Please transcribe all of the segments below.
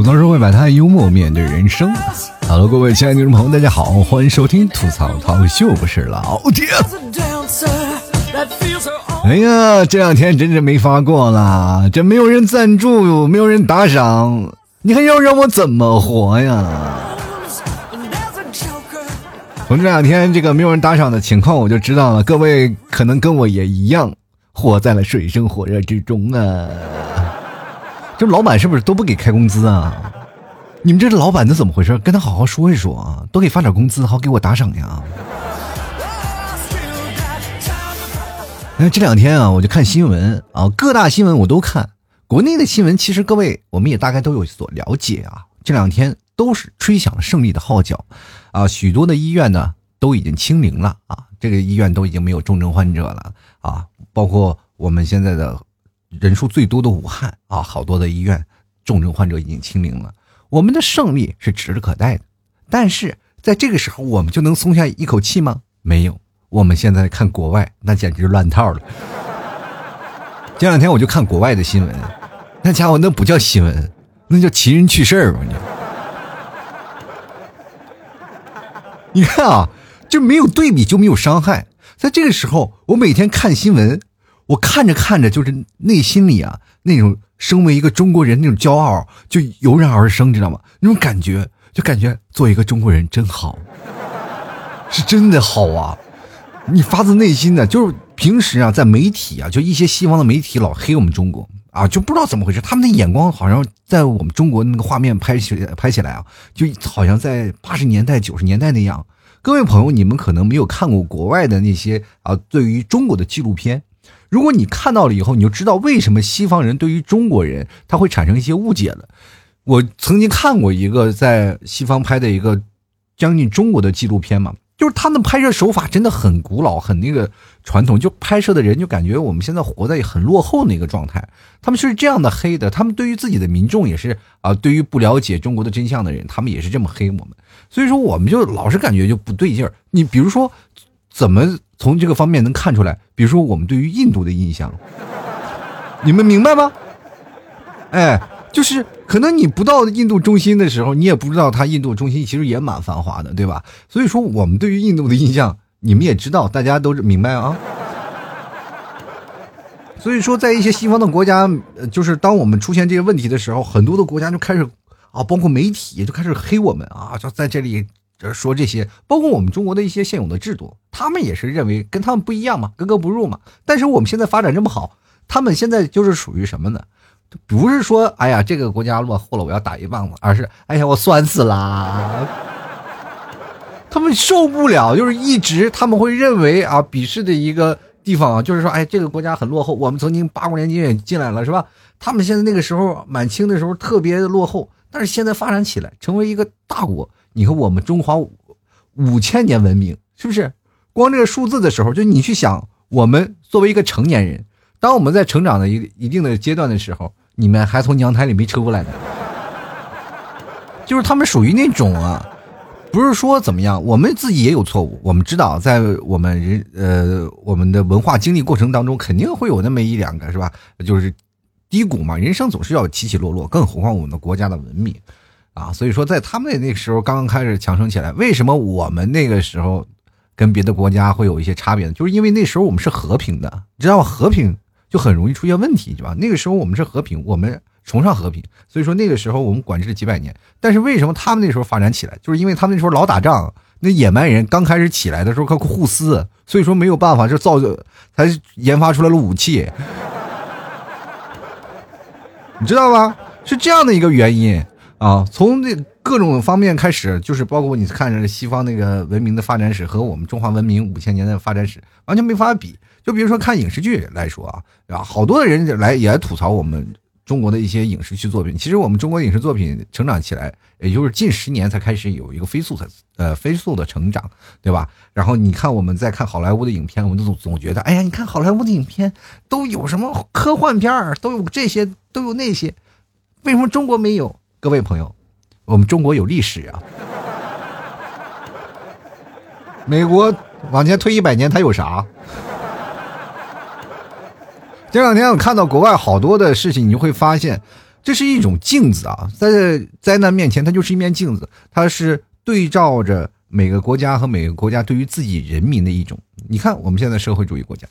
吐槽社会百态，幽默面对人生。Hello，各位亲爱的听众朋友，大家好，欢迎收听吐槽涛秀，不是老铁。哎呀，这两天真是没法过了，这没有人赞助，没有人打赏，你还要让我怎么活呀？从这两天这个没有人打赏的情况，我就知道了，各位可能跟我也一样，活在了水深火热之中啊。这老板是不是都不给开工资啊？你们这老板的怎么回事？跟他好好说一说啊，多给发点工资，好给我打赏呀。哎，这两天啊，我就看新闻啊，各大新闻我都看。国内的新闻其实各位我们也大概都有所了解啊。这两天都是吹响了胜利的号角。啊，许多的医院呢都已经清零了啊，这个医院都已经没有重症患者了啊，包括我们现在的人数最多的武汉啊，好多的医院重症患者已经清零了，我们的胜利是指日可待的。但是在这个时候，我们就能松下一口气吗？没有，我们现在看国外，那简直乱套了。这两天我就看国外的新闻，那家伙那不叫新闻，那叫奇人趣事儿吧你。你看啊，就没有对比就没有伤害。在这个时候，我每天看新闻，我看着看着，就是内心里啊那种身为一个中国人那种骄傲就油然而生，知道吗？那种感觉就感觉做一个中国人真好，是真的好啊！你发自内心的，就是平时啊，在媒体啊，就一些西方的媒体老黑我们中国。啊，就不知道怎么回事，他们的眼光好像在我们中国那个画面拍起拍起来啊，就好像在八十年代、九十年代那样。各位朋友，你们可能没有看过国外的那些啊，对于中国的纪录片。如果你看到了以后，你就知道为什么西方人对于中国人他会产生一些误解了。我曾经看过一个在西方拍的一个将近中国的纪录片嘛。就是他们拍摄手法真的很古老，很那个传统，就拍摄的人就感觉我们现在活在很落后的一个状态。他们是这样的黑的，他们对于自己的民众也是啊，对于不了解中国的真相的人，他们也是这么黑我们。所以说，我们就老是感觉就不对劲儿。你比如说，怎么从这个方面能看出来？比如说，我们对于印度的印象，你们明白吗？哎。就是可能你不到印度中心的时候，你也不知道它印度中心其实也蛮繁华的，对吧？所以说我们对于印度的印象，你们也知道，大家都是明白啊。所以说，在一些西方的国家，就是当我们出现这些问题的时候，很多的国家就开始啊，包括媒体就开始黑我们啊，就在这里就是说这些，包括我们中国的一些现有的制度，他们也是认为跟他们不一样嘛，格格不入嘛。但是我们现在发展这么好，他们现在就是属于什么呢？不是说哎呀这个国家落后了我要打一棒子，而是哎呀我酸死啦。他们受不了，就是一直他们会认为啊鄙视的一个地方啊，就是说哎这个国家很落后，我们曾经八国联军也进来了是吧？他们现在那个时候满清的时候特别落后，但是现在发展起来成为一个大国。你看我们中华五千年文明是不是？光这个数字的时候，就你去想，我们作为一个成年人，当我们在成长的一一定的阶段的时候。你们还从娘胎里没出来呢，就是他们属于那种啊，不是说怎么样，我们自己也有错误，我们知道在我们人呃我们的文化经历过程当中，肯定会有那么一两个是吧？就是低谷嘛，人生总是要起起落落，更何况我们的国家的文明啊，所以说在他们那个时候刚刚开始强盛起来，为什么我们那个时候跟别的国家会有一些差别呢？就是因为那时候我们是和平的，你知道吗？和平。就很容易出现问题，对吧？那个时候我们是和平，我们崇尚和平，所以说那个时候我们管制了几百年。但是为什么他们那时候发展起来？就是因为他们那时候老打仗，那野蛮人刚开始起来的时候，他互撕，所以说没有办法，就造就才研发出来了武器，你知道吗？是这样的一个原因啊。从这各种方面开始，就是包括你看着西方那个文明的发展史和我们中华文明五千年的发展史，完全没法比。就比如说看影视剧来说啊，啊，好多的人来也吐槽我们中国的一些影视剧作品。其实我们中国影视作品成长起来，也就是近十年才开始有一个飞速的呃飞速的成长，对吧？然后你看我们在看好莱坞的影片，我们都总总觉得，哎呀，你看好莱坞的影片都有什么科幻片儿，都有这些，都有那些，为什么中国没有？各位朋友，我们中国有历史啊。美国往前推一百年，它有啥？这两天我看到国外好多的事情，你就会发现，这是一种镜子啊，在灾难面前，它就是一面镜子，它是对照着每个国家和每个国家对于自己人民的一种。你看，我们现在社会主义国家，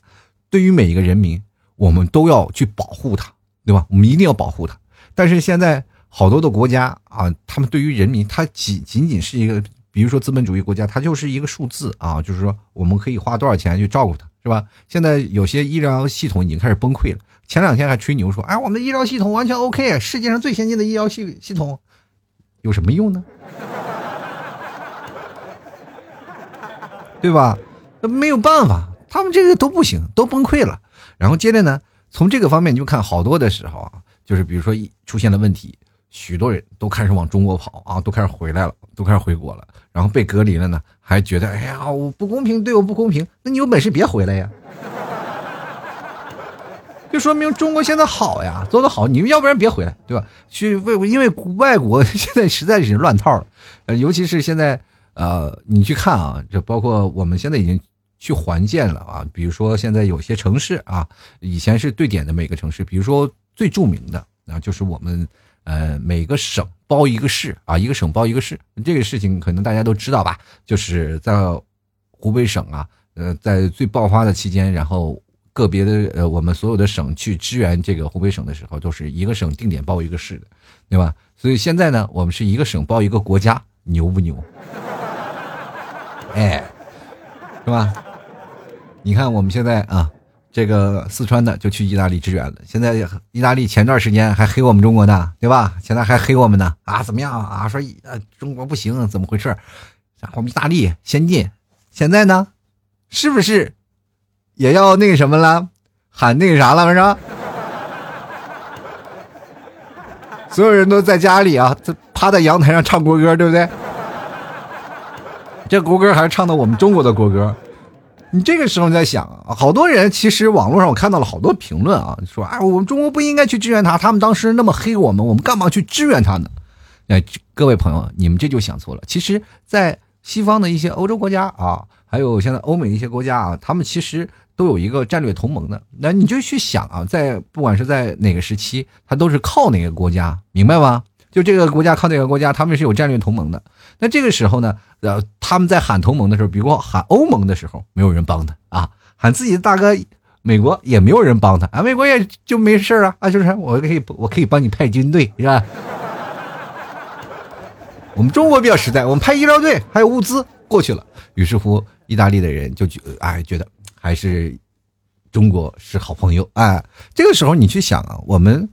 对于每一个人民，我们都要去保护他，对吧？我们一定要保护他。但是现在好多的国家啊，他们对于人民，它仅仅仅是一个，比如说资本主义国家，它就是一个数字啊，就是说我们可以花多少钱去照顾他，是吧？现在有些医疗系统已经开始崩溃了。前两天还吹牛说，哎，我们的医疗系统完全 OK，世界上最先进的医疗系系统，有什么用呢？对吧？那没有办法，他们这个都不行，都崩溃了。然后接着呢，从这个方面你就看好多的时候啊，就是比如说出现了问题，许多人都开始往中国跑啊，都开始回来了，都开始回国了。然后被隔离了呢，还觉得哎呀，我不公平，对我不公平。那你有本事别回来呀！就说明中国现在好呀，做得好，你们要不然别回来，对吧？去为因为外国 现在实在是乱套了，呃，尤其是现在，呃，你去看啊，就包括我们现在已经去还建了啊，比如说现在有些城市啊，以前是对点的每个城市，比如说最著名的啊，就是我们呃每个省包一个市啊，一个省包一个市，这个事情可能大家都知道吧？就是在湖北省啊，呃，在最爆发的期间，然后。个别的呃，我们所有的省去支援这个湖北省的时候，都是一个省定点包一个市的，对吧？所以现在呢，我们是一个省包一个国家，牛不牛？哎，是吧？你看我们现在啊，这个四川的就去意大利支援了。现在意大利前段时间还黑我们中国呢，对吧？现在还黑我们呢啊？怎么样啊？说呃中国不行，怎么回事？我们意大利先进，现在呢，是不是？也要那个什么了，喊那个啥了，是吧？所有人都在家里啊，趴在阳台上唱国歌，对不对？这国歌还是唱的我们中国的国歌。你这个时候你在想，好多人其实网络上我看到了好多评论啊，说啊，我们中国不应该去支援他，他们当时那么黑我们，我们干嘛去支援他呢？哎，各位朋友，你们这就想错了。其实，在西方的一些欧洲国家啊，还有现在欧美一些国家啊，他们其实。都有一个战略同盟的，那你就去想啊，在不管是在哪个时期，他都是靠哪个国家，明白吗？就这个国家靠哪个国家，他们是有战略同盟的。那这个时候呢，呃，他们在喊同盟的时候，比如喊欧盟的时候，没有人帮他啊；喊自己的大哥美国，也没有人帮他啊。美国也就没事啊啊，就是我可以我可以帮你派军队，是吧？我们中国比较实在，我们派医疗队还有物资过去了。于是乎，意大利的人就觉哎觉得。还是中国是好朋友哎，这个时候你去想啊，我们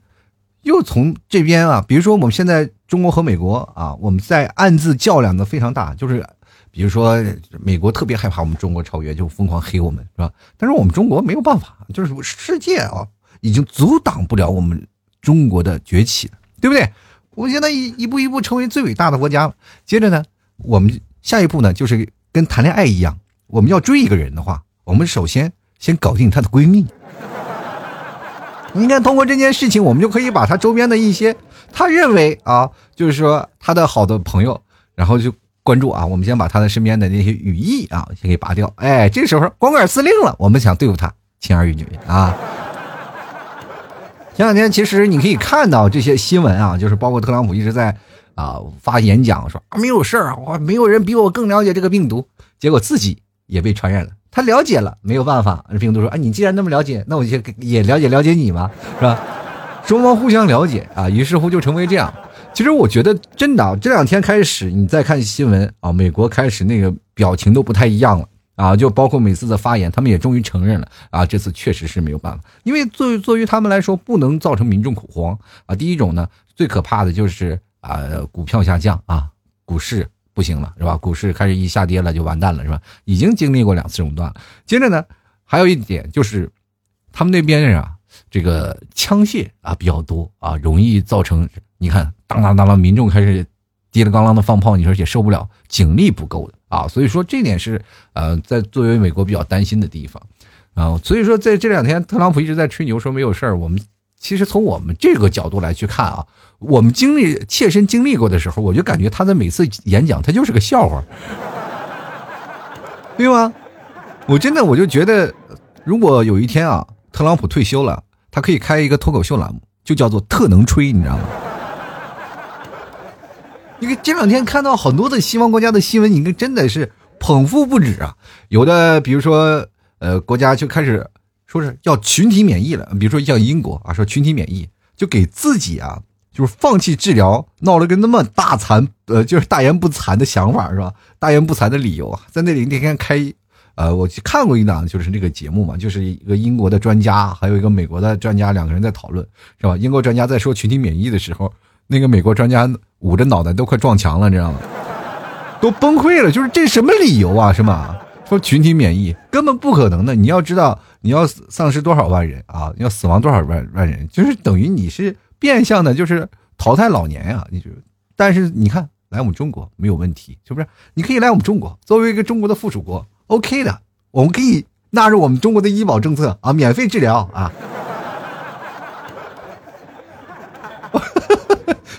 又从这边啊，比如说我们现在中国和美国啊，我们在暗自较量的非常大，就是比如说美国特别害怕我们中国超越，就疯狂黑我们，是吧？但是我们中国没有办法，就是世界啊已经阻挡不了我们中国的崛起了，对不对？我现在一一步一步成为最伟大的国家了。接着呢，我们下一步呢，就是跟谈恋爱一样，我们要追一个人的话。我们首先先搞定她的闺蜜。你看，通过这件事情，我们就可以把他周边的一些，他认为啊，就是说他的好的朋友，然后就关注啊。我们先把他的身边的那些羽翼啊，先给拔掉。哎，这时候光杆司令了，我们想对付他，轻而易举啊。前两天其实你可以看到这些新闻啊，就是包括特朗普一直在啊发演讲说啊没有事儿，我没有人比我更了解这个病毒，结果自己也被传染了。他了解了，没有办法。病毒说：“啊，你既然那么了解，那我就也了解了解你嘛，是吧？双方互相了解啊，于是乎就成为这样。其实我觉得真的，这两天开始，你再看新闻啊，美国开始那个表情都不太一样了啊，就包括每次的发言，他们也终于承认了啊，这次确实是没有办法，因为作作为他们来说，不能造成民众恐慌啊。第一种呢，最可怕的就是啊，股票下降啊，股市。不行了，是吧？股市开始一下跌了，就完蛋了，是吧？已经经历过两次熔断了。接着呢，还有一点就是，他们那边啊，这个枪械啊比较多啊，容易造成你看当当当当，民众开始滴了咣啷的放炮，你说也受不了，警力不够的啊。所以说这点是呃，在作为美国比较担心的地方啊。所以说在这两天，特朗普一直在吹牛说没有事儿，我们。其实从我们这个角度来去看啊，我们经历切身经历过的时候，我就感觉他的每次演讲他就是个笑话，对吗？我真的我就觉得，如果有一天啊，特朗普退休了，他可以开一个脱口秀栏目，就叫做特能吹，你知道吗？你看这两天看到很多的西方国家的新闻，你真的是捧腹不止啊！有的比如说，呃，国家就开始说是要群体免疫了，比如说像英国啊，说群体免疫，就给自己啊，就是放弃治疗，闹了个那么大残，呃，就是大言不惭的想法是吧？大言不惭的理由，在那里那天开，呃，我去看过一档，就是这个节目嘛，就是一个英国的专家，还有一个美国的专家，两个人在讨论，是吧？英国专家在说群体免疫的时候。那个美国专家捂着脑袋都快撞墙了，你知道吗？都崩溃了，就是这什么理由啊？是吗？说群体免疫根本不可能的。你要知道，你要丧失多少万人啊？要死亡多少万万人？就是等于你是变相的，就是淘汰老年呀。你就，但是你看来我们中国没有问题，是不是？你可以来我们中国，作为一个中国的附属国，OK 的，我们可以纳入我们中国的医保政策啊，免费治疗啊。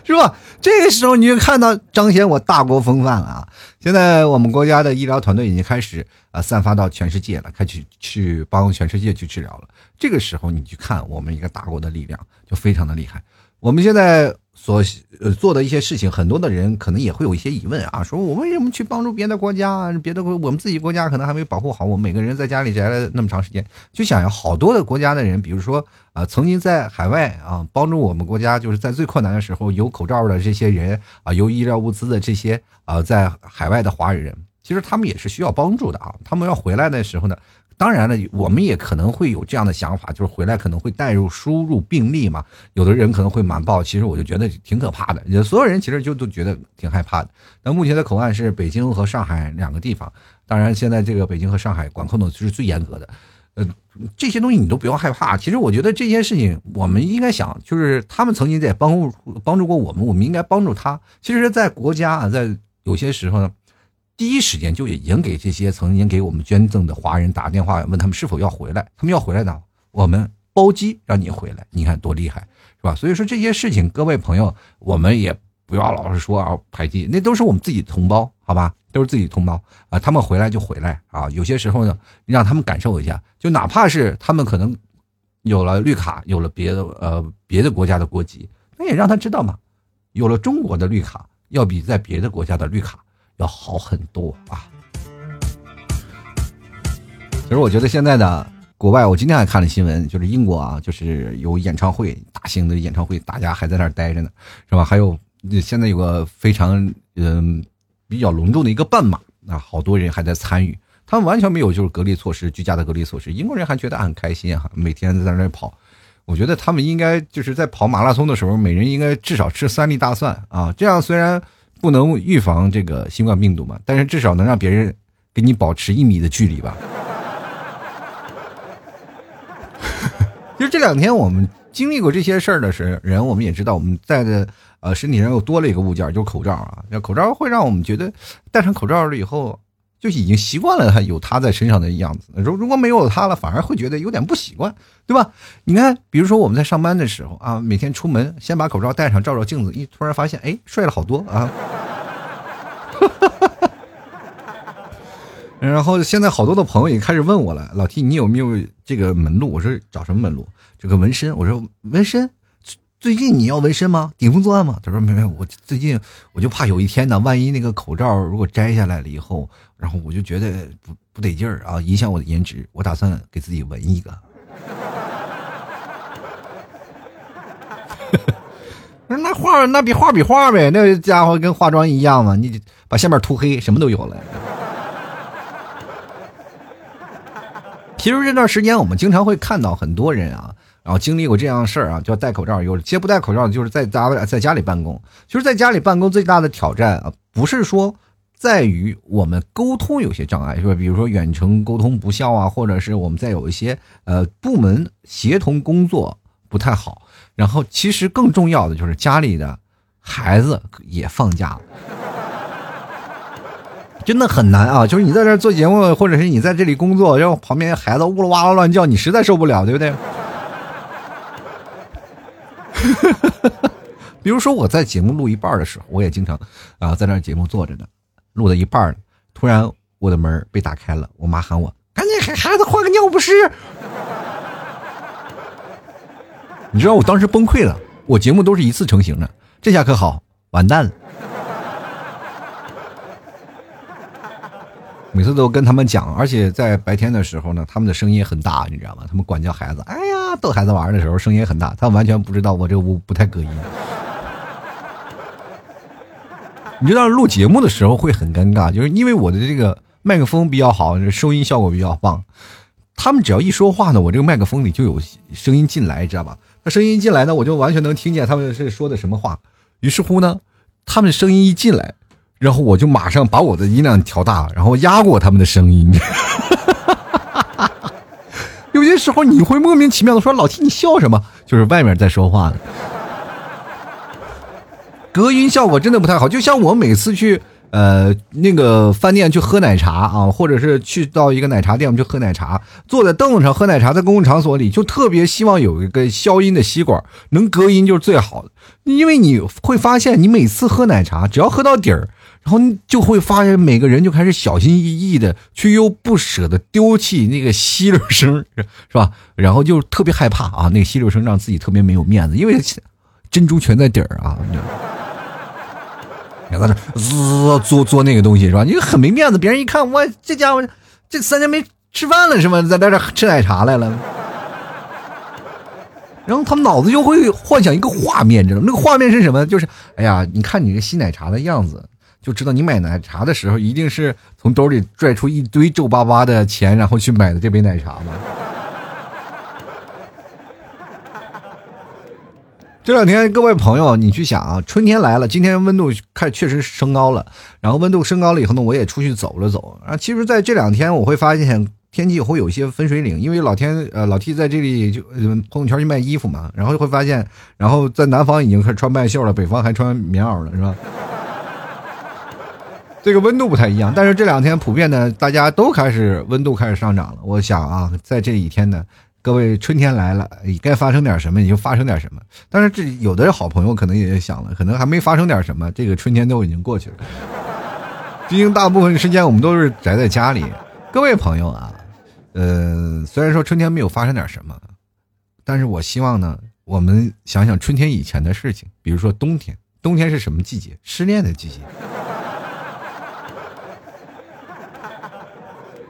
是吧？这个时候你就看到彰显我大国风范了啊！现在我们国家的医疗团队已经开始啊散发到全世界了，开始去帮全世界去治疗了。这个时候你去看我们一个大国的力量，就非常的厉害。我们现在。所呃做的一些事情，很多的人可能也会有一些疑问啊，说我为什么去帮助别的国家？别的国我们自己国家可能还没保护好。我们每个人在家里宅了那么长时间，就想要好多的国家的人，比如说啊，曾经在海外啊帮助我们国家，就是在最困难的时候有口罩的这些人啊，有医疗物资的这些啊，在海外的华人，其实他们也是需要帮助的啊。他们要回来的时候呢。当然了，我们也可能会有这样的想法，就是回来可能会带入输入病例嘛。有的人可能会瞒报，其实我就觉得挺可怕的。所有人其实就都觉得挺害怕的。那目前的口岸是北京和上海两个地方，当然现在这个北京和上海管控的是最严格的。呃，这些东西你都不要害怕。其实我觉得这件事情，我们应该想，就是他们曾经在帮助帮助过我们，我们应该帮助他。其实，在国家啊，在有些时候呢。第一时间就已经给这些曾经给我们捐赠的华人打电话，问他们是否要回来。他们要回来呢，我们包机让你回来。你看多厉害，是吧？所以说这些事情，各位朋友，我们也不要老是说啊排挤，那都是我们自己同胞，好吧？都是自己同胞啊，他们回来就回来啊。有些时候呢，让他们感受一下，就哪怕是他们可能有了绿卡，有了别的呃别的国家的国籍，那也让他知道嘛，有了中国的绿卡，要比在别的国家的绿卡。要好很多啊！其实我觉得现在的国外，我今天还看了新闻，就是英国啊，就是有演唱会，大型的演唱会，大家还在那儿待着呢，是吧？还有现在有个非常嗯比较隆重的一个半马啊，好多人还在参与，他们完全没有就是隔离措施，居家的隔离措施，英国人还觉得很开心哈，每天在那跑。我觉得他们应该就是在跑马拉松的时候，每人应该至少吃三粒大蒜啊，这样虽然。不能预防这个新冠病毒嘛？但是至少能让别人给你保持一米的距离吧。就这两天我们经历过这些事儿的时人，我们也知道我们在的呃身体上又多了一个物件，就是口罩啊。那口罩会让我们觉得戴上口罩了以后。就已经习惯了他有他在身上的样子，如如果没有他了，反而会觉得有点不习惯，对吧？你看，比如说我们在上班的时候啊，每天出门先把口罩戴上，照照镜子，一突然发现，哎，帅了好多啊！然后现在好多的朋友也开始问我了，老 T，你有没有这个门路？我说找什么门路？这个纹身？我说纹身。最近你要纹身吗？顶风作案吗？他说没没，我最近我就怕有一天呢，万一那个口罩如果摘下来了以后，然后我就觉得不不得劲儿啊，影响我的颜值，我打算给自己纹一个。那画那比画比画呗，那家伙跟化妆一样嘛，你把下面涂黑，什么都有了。其实这段时间我们经常会看到很多人啊。然后经历过这样的事儿啊，就要戴口罩。有些不戴口罩，就是在家在家里办公。就是在家里办公最大的挑战啊，不是说在于我们沟通有些障碍，是吧？比如说远程沟通不效啊，或者是我们在有一些呃部门协同工作不太好。然后其实更重要的就是家里的孩子也放假了，真的很难啊！就是你在这做节目，或者是你在这里工作，然后旁边孩子呜噜哇啦乱叫，你实在受不了，对不对？比如说我在节目录一半的时候，我也经常啊在那节目坐着呢，录到一半突然我的门被打开了，我妈喊我赶紧给孩子换个尿不湿。你知道我当时崩溃了，我节目都是一次成型的，这下可好，完蛋了。每次都跟他们讲，而且在白天的时候呢，他们的声音很大，你知道吗？他们管教孩子，哎呀，逗孩子玩的时候声音很大，他完全不知道我这屋不太隔音。你知道录节目的时候会很尴尬，就是因为我的这个麦克风比较好，收音效果比较棒。他们只要一说话呢，我这个麦克风里就有声音进来，知道吧？那声音进来呢，我就完全能听见他们是说的什么话。于是乎呢，他们声音一进来。然后我就马上把我的音量调大，然后压过他们的声音。有些时候你会莫名其妙的说：“老 T，你笑什么？”就是外面在说话隔音效果真的不太好。就像我每次去。呃，那个饭店去喝奶茶啊，或者是去到一个奶茶店，我们去喝奶茶，坐在凳子上喝奶茶，在公共场所里，就特别希望有一个消音的吸管，能隔音就是最好的。因为你会发现，你每次喝奶茶，只要喝到底儿，然后就会发现每个人就开始小心翼翼的，却又不舍得丢弃那个吸溜声，是吧？然后就特别害怕啊，那个吸溜声让自己特别没有面子，因为珍珠全在底儿啊。你在这滋做做那个东西是吧？你很没面子，别人一看，我这家伙这三天没吃饭了是吗？在在这吃奶茶来了。然后他们脑子就会幻想一个画面，知道吗？那个画面是什么？就是，哎呀，你看你这吸奶茶的样子，就知道你买奶茶的时候一定是从兜里拽出一堆皱巴巴的钱，然后去买的这杯奶茶嘛。这两天，各位朋友，你去想啊，春天来了，今天温度看确实升高了，然后温度升高了以后呢，我也出去走了走啊。其实，在这两天，我会发现天气会有一些分水岭，因为老天呃老 T 在这里就朋友圈去卖衣服嘛，然后就会发现，然后在南方已经开始穿半袖了，北方还穿棉袄了，是吧？这个温度不太一样，但是这两天普遍呢，大家都开始温度开始上涨了。我想啊，在这几天呢。各位，春天来了，该发生点什么，你就发生点什么。但是这有的好朋友可能也想了，可能还没发生点什么，这个春天都已经过去了。毕竟大部分时间我们都是宅在家里。各位朋友啊，呃，虽然说春天没有发生点什么，但是我希望呢，我们想想春天以前的事情，比如说冬天，冬天是什么季节？失恋的季节。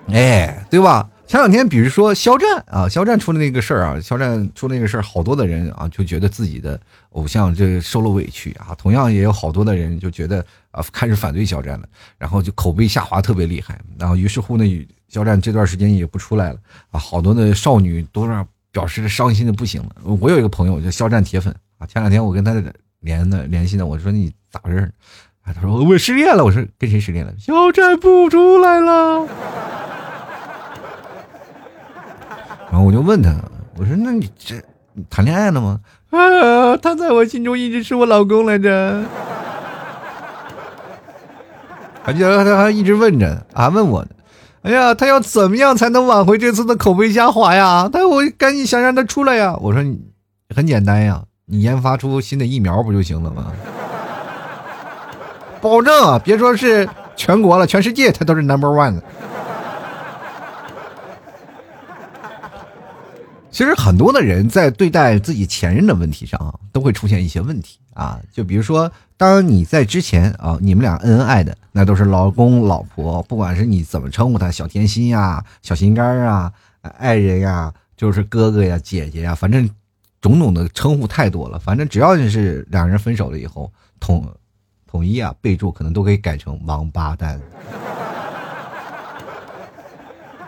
哎，对吧？前两天，比如说肖战啊，肖战出了那个事儿啊，肖战出那个事儿，好多的人啊就觉得自己的偶像这受了委屈啊，同样也有好多的人就觉得啊开始反对肖战了，然后就口碑下滑特别厉害，然后于是乎呢，肖战这段时间也不出来了啊，好多的少女都让表示伤心的不行了。我有一个朋友叫肖战铁粉啊，前两天我跟他连的联系呢，我说你咋回事？啊，他说我失恋了。我说跟谁失恋了？肖战不出来了。我就问他，我说：“那你这谈恋爱了吗？”啊，他在我心中一直是我老公来着。而且他还一直问着啊，问我呢。哎呀，他要怎么样才能挽回这次的口碑下滑呀？他我赶紧想让他出来呀。我说：“很简单呀，你研发出新的疫苗不就行了吗？保证啊，别说是全国了，全世界他都是 number one 的。”其实很多的人在对待自己前任的问题上啊，都会出现一些问题啊。就比如说，当你在之前啊，你们俩恩恩爱的，那都是老公老婆，不管是你怎么称呼他，小甜心呀、小心肝啊、爱人呀，就是哥哥呀、姐姐呀，反正种种的称呼太多了。反正只要是两人分手了以后，统统一啊，备注可能都可以改成王八蛋。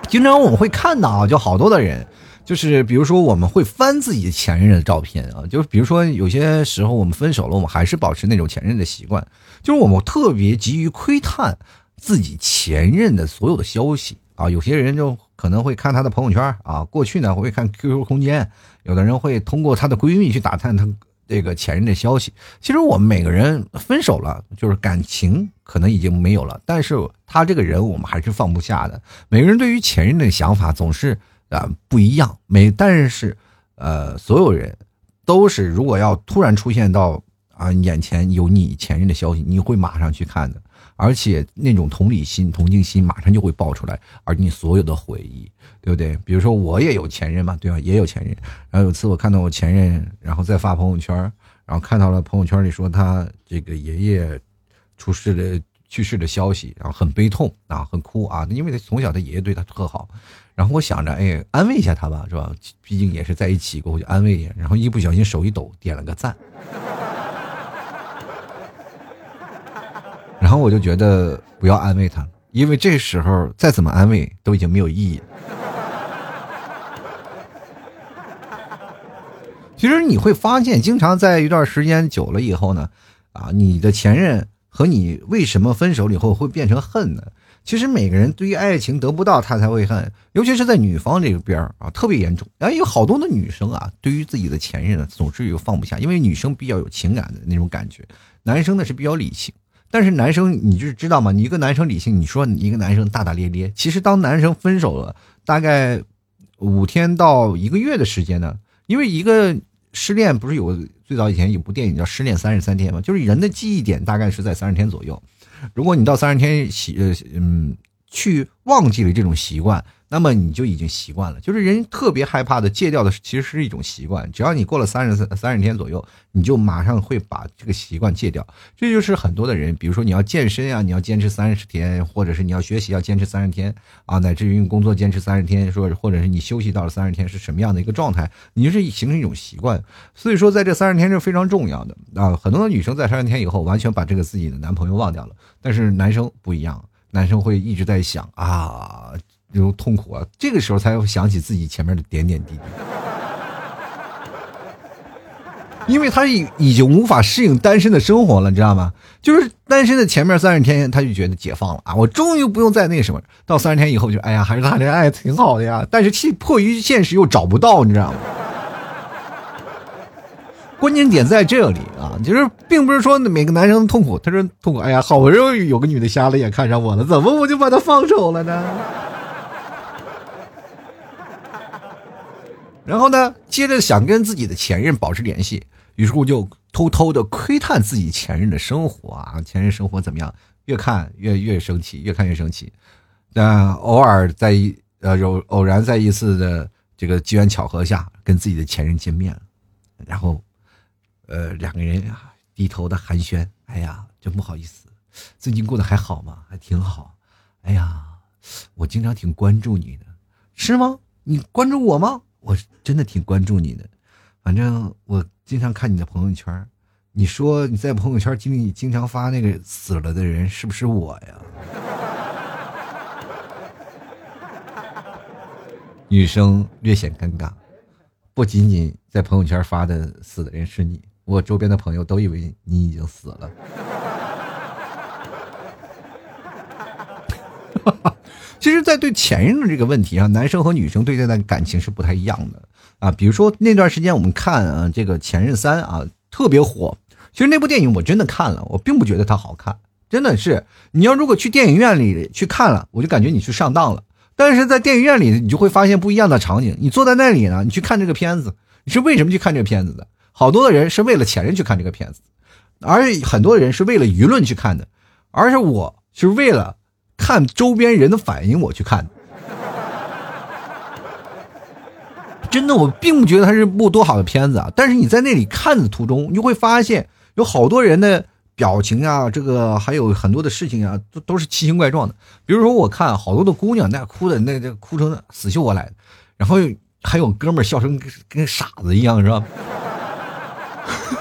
经常我们会看到啊，就好多的人。就是比如说，我们会翻自己前任的照片啊。就是比如说，有些时候我们分手了，我们还是保持那种前任的习惯。就是我们特别急于窥探自己前任的所有的消息啊。有些人就可能会看他的朋友圈啊，过去呢会看 QQ 空间，有的人会通过她的闺蜜去打探她这个前任的消息。其实我们每个人分手了，就是感情可能已经没有了，但是他这个人我们还是放不下的。每个人对于前任的想法总是。啊，不一样，每，但是，呃，所有人都是，如果要突然出现到啊眼前有你前任的消息，你会马上去看的，而且那种同理心、同情心马上就会爆出来，而你所有的回忆，对不对？比如说我也有前任嘛，对吧？也有前任。然后有次我看到我前任，然后再发朋友圈，然后看到了朋友圈里说他这个爷爷出事了、去世的消息，然后很悲痛啊，很哭啊，因为他从小他爷爷对他特好。然后我想着，哎，安慰一下他吧，是吧？毕竟也是在一起过，我就安慰一下。然后一不小心手一抖，点了个赞。然后我就觉得不要安慰他，因为这时候再怎么安慰都已经没有意义。其实你会发现，经常在一段时间久了以后呢，啊，你的前任和你为什么分手了以后会变成恨呢？其实每个人对于爱情得不到，他才会恨，尤其是在女方这个边啊，特别严重。然后有好多的女生啊，对于自己的前任呢，总是有放不下，因为女生比较有情感的那种感觉，男生呢是比较理性。但是男生，你就是知道吗？你一个男生理性，你说你一个男生大大咧咧，其实当男生分手了，大概五天到一个月的时间呢，因为一个失恋不是有最早以前有部电影叫《失恋三十三天》吗？就是人的记忆点大概是在三十天左右。如果你到三十天习呃嗯去忘记了这种习惯。那么你就已经习惯了，就是人特别害怕的戒掉的，其实是一种习惯。只要你过了三十三三十天左右，你就马上会把这个习惯戒掉。这就是很多的人，比如说你要健身啊，你要坚持三十天，或者是你要学习要坚持三十天啊，乃至于你工作坚持三十天，说或者是你休息到了三十天是什么样的一个状态，你就是形成一种习惯。所以说在这三十天是非常重要的啊。很多的女生在三十天以后完全把这个自己的男朋友忘掉了，但是男生不一样，男生会一直在想啊。这种痛苦啊，这个时候才会想起自己前面的点点滴滴，因为他已已经无法适应单身的生活了，你知道吗？就是单身的前面三十天，他就觉得解放了啊，我终于不用再那什么。到三十天以后，就哎呀，还是谈恋爱挺好的呀。但是其迫于现实又找不到，你知道吗？关键点在这里啊，就是并不是说每个男生痛苦，他说痛苦，哎呀，好不容易有个女的瞎了眼看上我了，怎么我就把她放手了呢？然后呢，接着想跟自己的前任保持联系，于是乎就偷偷的窥探自己前任的生活啊，前任生活怎么样？越看越越生气，越看越生气。但偶尔在一呃有偶然在一次的这个机缘巧合下，跟自己的前任见面了，然后，呃两个人啊低头的寒暄，哎呀，真不好意思，最近过得还好吗？还挺好。哎呀，我经常挺关注你的，是吗？你关注我吗？我真的挺关注你的，反正我经常看你的朋友圈。你说你在朋友圈经里经常发那个死了的人，是不是我呀？女生略显尴尬，不仅仅在朋友圈发的死的人是你，我周边的朋友都以为你已经死了。其实，在对前任的这个问题上，男生和女生对待的感情是不太一样的啊。比如说那段时间我们看啊，这个《前任三》啊，特别火。其实那部电影我真的看了，我并不觉得它好看，真的是。你要如果去电影院里去看了，我就感觉你去上当了。但是在电影院里，你就会发现不一样的场景。你坐在那里呢，你去看这个片子，你是为什么去看这个片子的？好多的人是为了前任去看这个片子，而很多人是为了舆论去看的，而是我是为了。看周边人的反应，我去看。真的，我并不觉得它是部多好的片子啊。但是你在那里看的途中，你就会发现有好多人的表情啊，这个还有很多的事情啊，都都是奇形怪状的。比如说，我看好多的姑娘那哭的那这哭成死去活来的，然后还有哥们笑成跟跟傻子一样，是吧？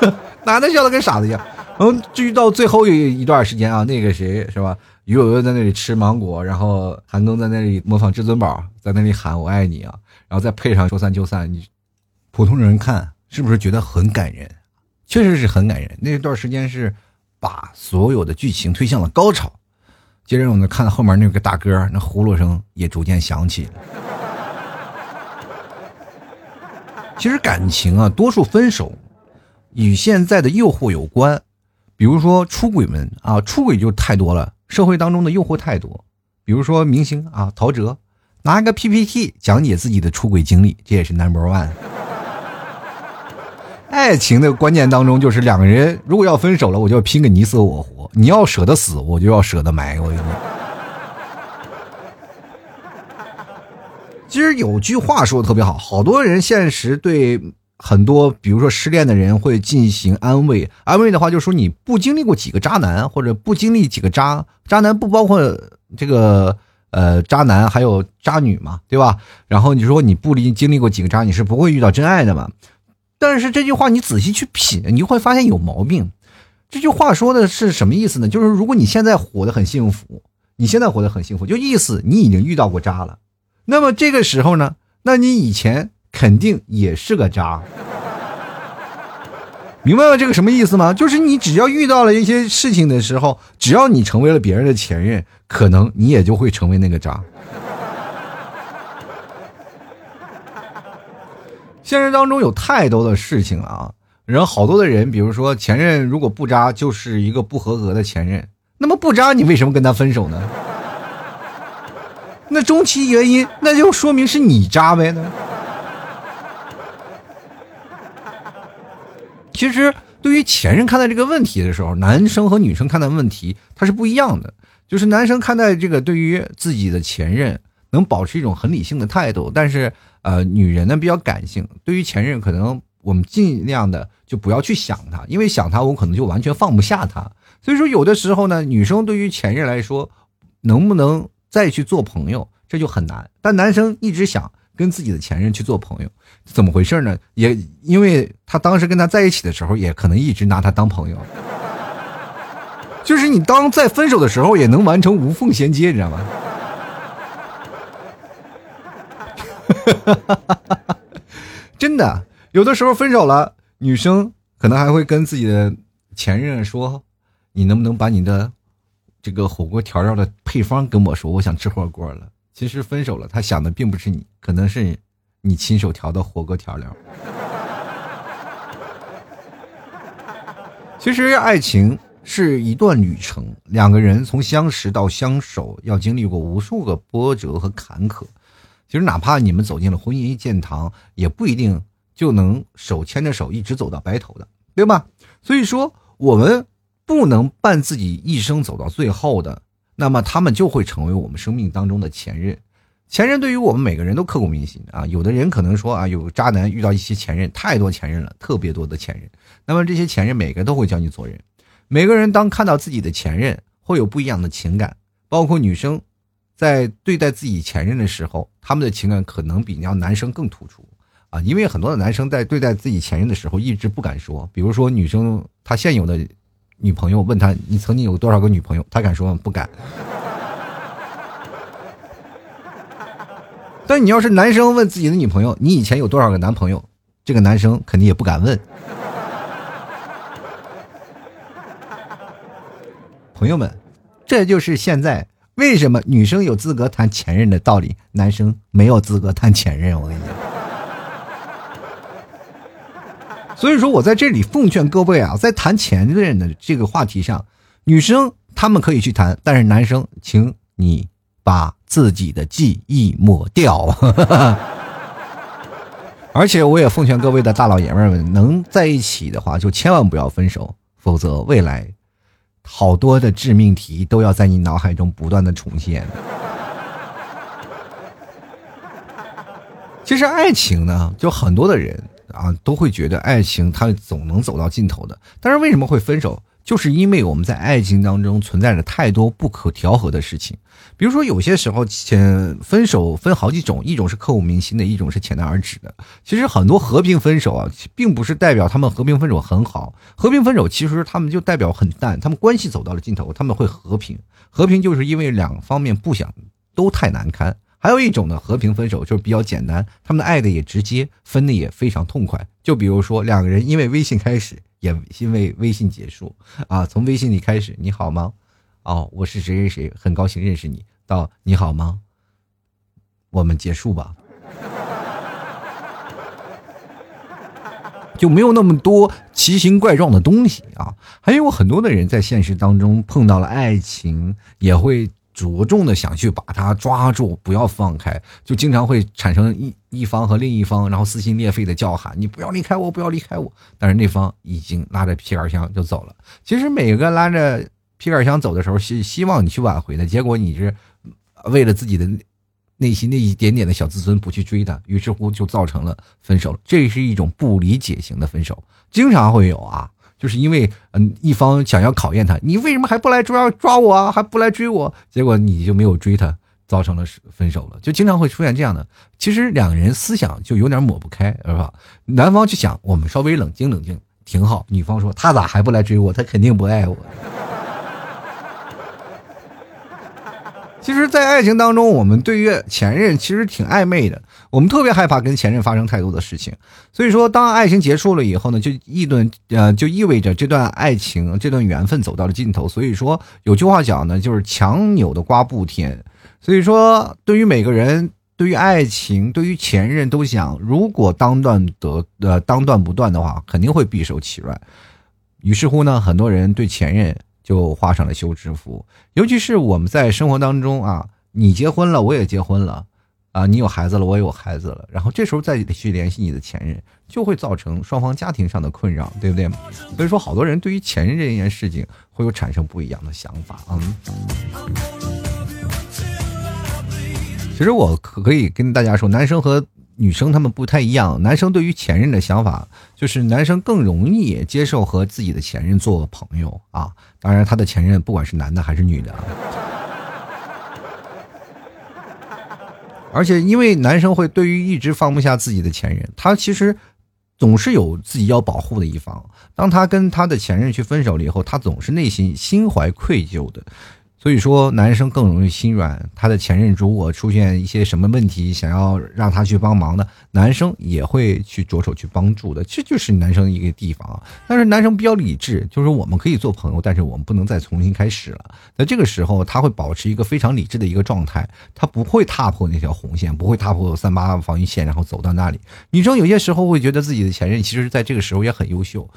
男的笑的跟傻子一样。然后至于到最后一一段时间啊，那个谁是吧？于友友在那里吃芒果，然后韩东在那里模仿至尊宝，在那里喊我爱你啊，然后再配上说散就散，你普通人看是不是觉得很感人？确实是很感人。那段时间是把所有的剧情推向了高潮。接着我们看到后面那个大哥，那呼噜声也逐渐响起。其实感情啊，多数分手与现在的诱惑有关，比如说出轨们啊，出轨就太多了。社会当中的诱惑太多，比如说明星啊，陶喆拿个 PPT 讲解自己的出轨经历，这也是 Number One。爱情的观念当中，就是两个人如果要分手了，我就要拼个你死我活。你要舍得死，我就要舍得埋。我跟你说，其实有句话说的特别好，好多人现实对很多，比如说失恋的人会进行安慰。安慰的话，就说你不经历过几个渣男，或者不经历几个渣渣男，不包括这个呃渣男，还有渣女嘛，对吧？然后你说你不经经历过几个渣，你是不会遇到真爱的嘛？但是这句话你仔细去品，你会发现有毛病。这句话说的是什么意思呢？就是如果你现在活得很幸福，你现在活得很幸福，就意思你已经遇到过渣了。那么这个时候呢，那你以前肯定也是个渣，明白了这个什么意思吗？就是你只要遇到了一些事情的时候，只要你成为了别人的前任，可能你也就会成为那个渣。现实当中有太多的事情了啊，然后好多的人，比如说前任如果不渣，就是一个不合格的前任。那么不渣，你为什么跟他分手呢？那终其原因，那就说明是你渣呗呢。其实对于前任看待这个问题的时候，男生和女生看待问题它是不一样的。就是男生看待这个对于自己的前任，能保持一种很理性的态度，但是。呃，女人呢比较感性，对于前任，可能我们尽量的就不要去想他，因为想他，我可能就完全放不下他。所以说，有的时候呢，女生对于前任来说，能不能再去做朋友，这就很难。但男生一直想跟自己的前任去做朋友，怎么回事呢？也因为他当时跟他在一起的时候，也可能一直拿他当朋友，就是你当在分手的时候，也能完成无缝衔接，你知道吗？真的，有的时候分手了，女生可能还会跟自己的前任说：“你能不能把你的这个火锅调料的配方跟我说？我想吃火锅了。”其实分手了，他想的并不是你，可能是你亲手调的火锅调料。其实爱情是一段旅程，两个人从相识到相守，要经历过无数个波折和坎坷。其实，哪怕你们走进了婚姻殿堂，也不一定就能手牵着手一直走到白头的，对吧？所以说，我们不能伴自己一生走到最后的，那么他们就会成为我们生命当中的前任。前任对于我们每个人都刻骨铭心啊。有的人可能说啊，有渣男遇到一些前任，太多前任了，特别多的前任。那么这些前任每个都会教你做人。每个人当看到自己的前任，会有不一样的情感，包括女生。在对待自己前任的时候，他们的情感可能比你要男生更突出啊，因为很多的男生在对待自己前任的时候一直不敢说。比如说，女生她现有的女朋友问他你曾经有多少个女朋友，他敢说吗？不敢。但你要是男生问自己的女朋友你以前有多少个男朋友，这个男生肯定也不敢问。朋友们，这就是现在。为什么女生有资格谈前任的道理，男生没有资格谈前任？我跟你讲，所以说我在这里奉劝各位啊，在谈前任的这个话题上，女生他们可以去谈，但是男生，请你把自己的记忆抹掉。而且我也奉劝各位的大老爷们们，能在一起的话，就千万不要分手，否则未来。好多的致命题都要在你脑海中不断的重现。其实爱情呢，就很多的人啊都会觉得爱情它总能走到尽头的，但是为什么会分手？就是因为我们在爱情当中存在着太多不可调和的事情，比如说有些时候，前分手分好几种，一种是刻骨铭心的，一种是浅淡而止的。其实很多和平分手啊，并不是代表他们和平分手很好，和平分手其实他们就代表很淡，他们关系走到了尽头，他们会和平。和平就是因为两方面不想都太难堪。还有一种呢，和平分手就是比较简单，他们的爱的也直接，分的也非常痛快。就比如说两个人因为微信开始。也因为微信结束啊，从微信里开始，你好吗？哦，我是谁谁谁，很高兴认识你。到你好吗？我们结束吧，就没有那么多奇形怪状的东西啊。还有很多的人在现实当中碰到了爱情，也会。着重的想去把他抓住，不要放开，就经常会产生一一方和另一方，然后撕心裂肺的叫喊：“你不要离开我，不要离开我！”但是那方已经拉着皮杆箱就走了。其实每个拉着皮杆箱走的时候，希希望你去挽回的，结果你是为了自己的内心那一点点的小自尊不去追他，于是乎就造成了分手。这是一种不理解型的分手，经常会有啊。就是因为嗯，一方想要考验他，你为什么还不来抓抓我啊？还不来追我？结果你就没有追他，造成了分手了。就经常会出现这样的。其实两个人思想就有点抹不开，是吧？男方就想我们稍微冷静冷静挺好，女方说他咋还不来追我？他肯定不爱我。其实，在爱情当中，我们对于前任其实挺暧昧的。我们特别害怕跟前任发生太多的事情，所以说，当爱情结束了以后呢，就意顿呃，就意味着这段爱情、这段缘分走到了尽头。所以说，有句话讲呢，就是强扭的瓜不甜。所以说，对于每个人，对于爱情，对于前任，都想如果当断得呃当断不断的话，肯定会必受其乱。于是乎呢，很多人对前任就画上了休止符。尤其是我们在生活当中啊，你结婚了，我也结婚了。啊，你有孩子了，我也有孩子了，然后这时候再去联系你的前任，就会造成双方家庭上的困扰，对不对？所以说，好多人对于前任这件事情会有产生不一样的想法啊。其实我可以跟大家说，男生和女生他们不太一样，男生对于前任的想法就是男生更容易接受和自己的前任做朋友啊。当然，他的前任不管是男的还是女的。而且，因为男生会对于一直放不下自己的前任，他其实总是有自己要保护的一方。当他跟他的前任去分手了以后，他总是内心心怀愧疚的。所以说，男生更容易心软。他的前任如果出现一些什么问题，想要让他去帮忙的，男生也会去着手去帮助的。这就是男生一个地方。但是男生比较理智，就是我们可以做朋友，但是我们不能再重新开始了。在这个时候，他会保持一个非常理智的一个状态，他不会踏破那条红线，不会踏破三八防御线，然后走到那里。女生有些时候会觉得自己的前任，其实在这个时候也很优秀。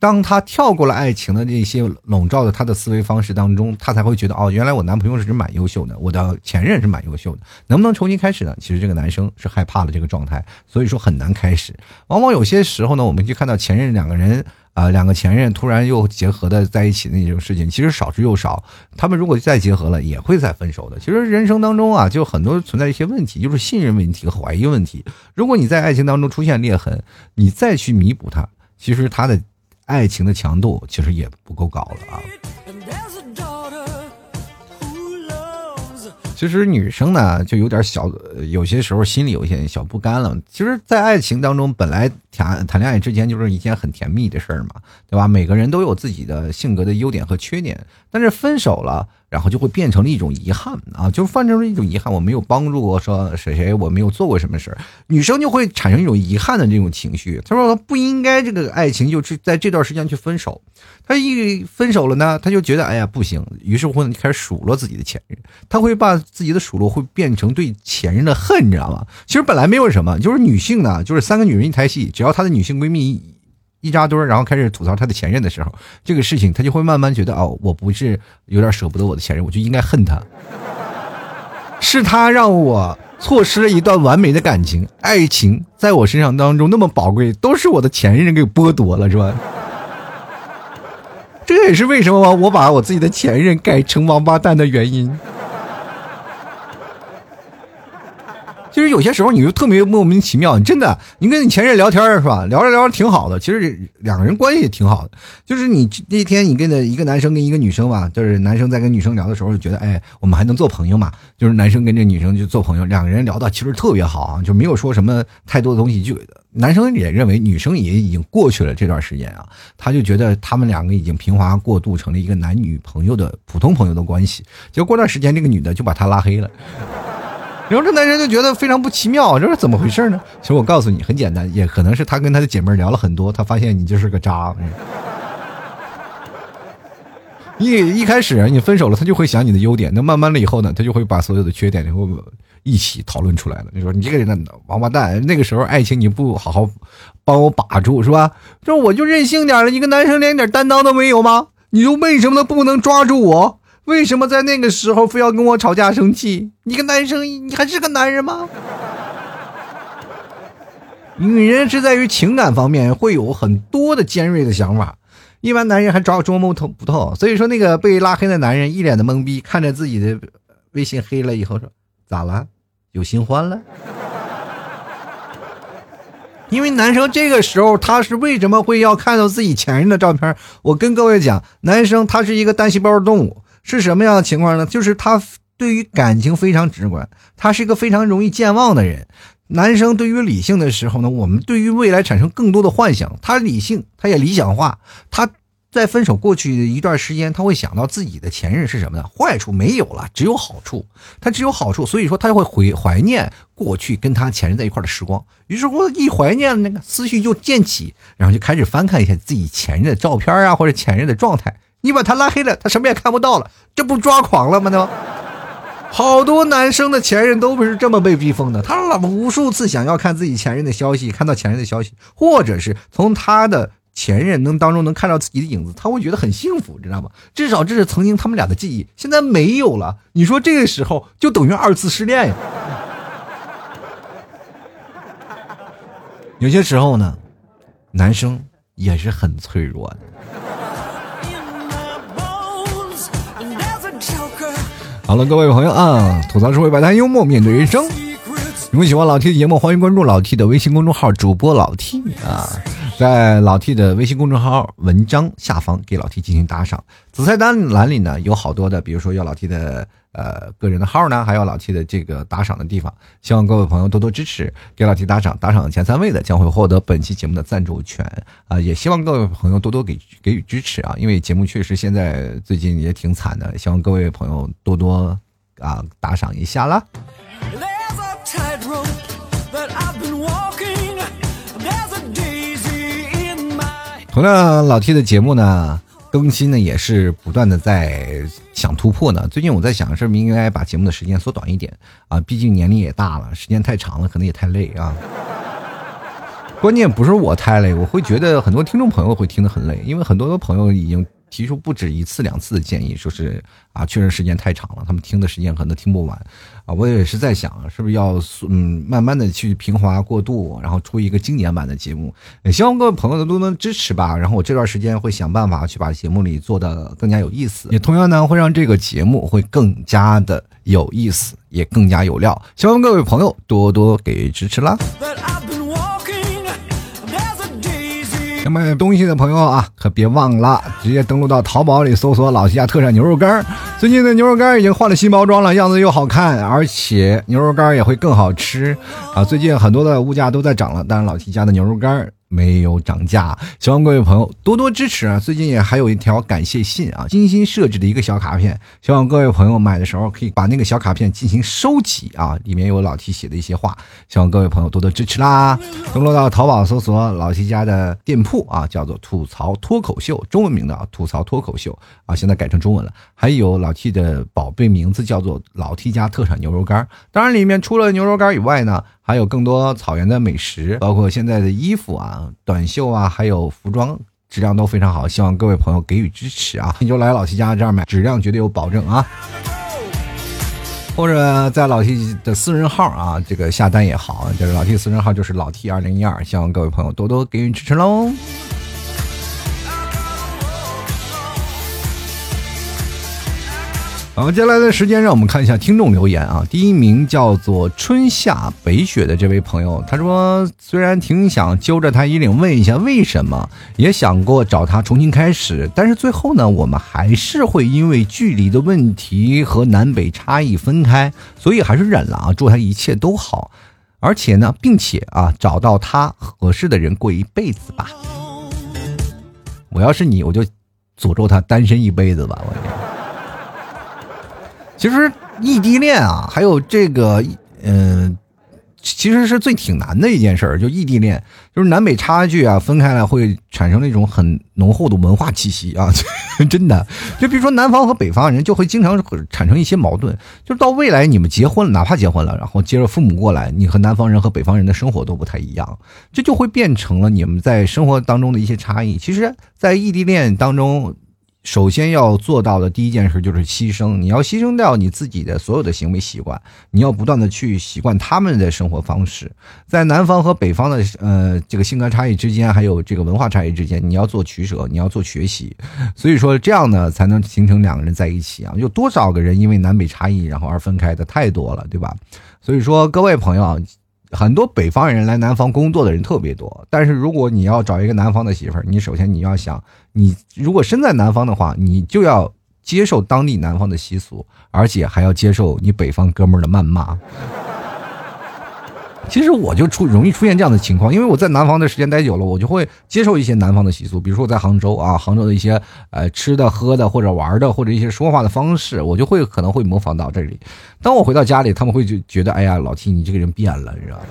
当他跳过了爱情的那些笼罩的他的思维方式当中，他才会觉得哦，原来我男朋友是蛮优秀的，我的前任是蛮优秀的，能不能重新开始呢？其实这个男生是害怕了这个状态，所以说很难开始。往往有些时候呢，我们就看到前任两个人啊，两个前任突然又结合的在一起的那种事情，其实少之又少。他们如果再结合了，也会再分手的。其实人生当中啊，就很多存在一些问题，就是信任问题和怀疑问题。如果你在爱情当中出现裂痕，你再去弥补它，其实他的。爱情的强度其实也不够高了啊。其实女生呢，就有点小，有些时候心里有些小不甘了。其实，在爱情当中，本来谈谈恋爱之前就是一件很甜蜜的事儿嘛，对吧？每个人都有自己的性格的优点和缺点，但是分手了。然后就会变成了一种遗憾啊，就换成了一种遗憾。我没有帮助过说谁谁，我没有做过什么事儿，女生就会产生一种遗憾的这种情绪。她说她不应该这个爱情就是在这段时间去分手，她一分手了呢，她就觉得哎呀不行，于是乎就开始数落自己的前任，她会把自己的数落会变成对前任的恨，你知道吗？其实本来没有什么，就是女性呢，就是三个女人一台戏，只要她的女性闺蜜。一扎堆，然后开始吐槽她的前任的时候，这个事情她就会慢慢觉得哦，我不是有点舍不得我的前任，我就应该恨他，是他让我错失了一段完美的感情，爱情在我身上当中那么宝贵，都是我的前任给剥夺了，是吧？这也是为什么我把我自己的前任改成王八蛋的原因。有些时候你就特别莫名其妙，你真的，你跟你前任聊天是吧？聊着聊着挺好的，其实两个人关系也挺好的。就是你那天你跟的一个男生跟一个女生吧，就是男生在跟女生聊的时候就觉得，哎，我们还能做朋友嘛？就是男生跟这女生就做朋友，两个人聊的其实特别好啊，就没有说什么太多的东西。就男生也认为女生也已经过去了这段时间啊，他就觉得他们两个已经平滑过渡成了一个男女朋友的普通朋友的关系。结果过段时间，这个女的就把他拉黑了。然后这男人就觉得非常不奇妙，这是怎么回事呢？其实我告诉你，很简单，也可能是他跟他的姐妹聊了很多，他发现你就是个渣。一一开始你分手了，他就会想你的优点，那慢慢了以后呢，他就会把所有的缺点然后一起讨论出来了。你说你这个人王八蛋，那个时候爱情你不好好帮我把住是吧？这我就任性点了，一个男生连点担当都没有吗？你就为什么不能抓住我？为什么在那个时候非要跟我吵架生气？你个男生，你还是个男人吗？女人是在于情感方面会有很多的尖锐的想法，一般男人还抓捉摸透不透。所以说，那个被拉黑的男人一脸的懵逼，看着自己的微信黑了以后说：“咋了？有新欢了？”因为男生这个时候他是为什么会要看到自己前任的照片？我跟各位讲，男生他是一个单细胞动物，是什么样的情况呢？就是他对于感情非常直观，他是一个非常容易健忘的人。男生对于理性的时候呢，我们对于未来产生更多的幻想。他理性，他也理想化。他在分手过去的一段时间，他会想到自己的前任是什么呢？坏处没有了，只有好处。他只有好处，所以说他会回怀念过去跟他前任在一块的时光。于是乎，一怀念那个思绪就渐起，然后就开始翻看一下自己前任的照片啊，或者前任的状态。你把他拉黑了，他什么也看不到了，这不抓狂了吗？都。好多男生的前任都不是这么被逼疯的，他老无数次想要看自己前任的消息，看到前任的消息，或者是从他的前任能当中能看到自己的影子，他会觉得很幸福，知道吗？至少这是曾经他们俩的记忆，现在没有了。你说这个时候就等于二次失恋呀？有些时候呢，男生也是很脆弱的。好了，各位朋友啊，吐槽社会百态，幽默面对人生。如果喜欢老 T 的节目，欢迎关注老 T 的微信公众号主播老 T 啊，在老 T 的微信公众号文章下方给老 T 进行打赏。紫菜单栏里呢有好多的，比如说要老 T 的。呃，个人的号呢，还有老 T 的这个打赏的地方，希望各位朋友多多支持，给老 T 打赏，打赏前三位的将会获得本期节目的赞助权啊！也希望各位朋友多多给给予支持啊，因为节目确实现在最近也挺惨的，希望各位朋友多多啊打赏一下啦。同样，老 T 的节目呢。更新呢也是不断的在想突破呢。最近我在想，是不是应该把节目的时间缩短一点啊？毕竟年龄也大了，时间太长了可能也太累啊。关键不是我太累，我会觉得很多听众朋友会听得很累，因为很多的朋友已经。提出不止一次两次的建议，说是啊，确认时间太长了，他们听的时间可能听不完，啊，我也是在想，是不是要嗯慢慢的去平滑过渡，然后出一个经典版的节目，也希望各位朋友都能支持吧。然后我这段时间会想办法去把节目里做的更加有意思，也同样呢会让这个节目会更加的有意思，也更加有料。希望各位朋友多多给支持啦。买东西的朋友啊，可别忘了直接登录到淘宝里搜索“老七家特产牛肉干”。最近的牛肉干已经换了新包装了，样子又好看，而且牛肉干也会更好吃啊！最近很多的物价都在涨了，但是老七家的牛肉干。没有涨价，希望各位朋友多多支持啊！最近也还有一条感谢信啊，精心设置的一个小卡片，希望各位朋友买的时候可以把那个小卡片进行收集啊，里面有老 T 写的一些话，希望各位朋友多多支持啦！登录到淘宝搜索老 T 家的店铺啊，叫做吐槽脱口秀，中文名的啊，吐槽脱口秀啊，现在改成中文了。还有老 T 的宝贝名字叫做老 T 家特产牛肉干，当然里面除了牛肉干以外呢。还有更多草原的美食，包括现在的衣服啊、短袖啊，还有服装质量都非常好，希望各位朋友给予支持啊！你 就来老七家这儿买，质量绝对有保证啊！或者在老七的私人号啊，这个下单也好，就是老七私人号就是老 T 二零一二，希望各位朋友多多给予支持喽。好，接下来的时间让我们看一下听众留言啊。第一名叫做春夏北雪的这位朋友，他说：“虽然挺想揪着他衣领问一下为什么，也想过找他重新开始，但是最后呢，我们还是会因为距离的问题和南北差异分开，所以还是忍了啊。祝他一切都好，而且呢，并且啊，找到他合适的人过一辈子吧。我要是你，我就诅咒他单身一辈子吧。我。”其实异地恋啊，还有这个，嗯，其实是最挺难的一件事儿。就异地恋，就是南北差距啊，分开了会产生那种很浓厚的文化气息啊，真的。就比如说南方和北方人就会经常产生一些矛盾，就是到未来你们结婚，哪怕结婚了，然后接着父母过来，你和南方人和北方人的生活都不太一样，这就会变成了你们在生活当中的一些差异。其实，在异地恋当中。首先要做到的第一件事就是牺牲，你要牺牲掉你自己的所有的行为习惯，你要不断的去习惯他们的生活方式。在南方和北方的呃这个性格差异之间，还有这个文化差异之间，你要做取舍，你要做学习。所以说这样呢，才能形成两个人在一起啊。有多少个人因为南北差异然后而分开的太多了，对吧？所以说各位朋友。很多北方人来南方工作的人特别多，但是如果你要找一个南方的媳妇儿，你首先你要想，你如果身在南方的话，你就要接受当地南方的习俗，而且还要接受你北方哥们儿的谩骂。其实我就出容易出现这样的情况，因为我在南方的时间待久了，我就会接受一些南方的习俗，比如说我在杭州啊，杭州的一些呃吃的、喝的或者玩的，或者一些说话的方式，我就会可能会模仿到这里。当我回到家里，他们会就觉得，哎呀，老七你这个人变了，你知道吗？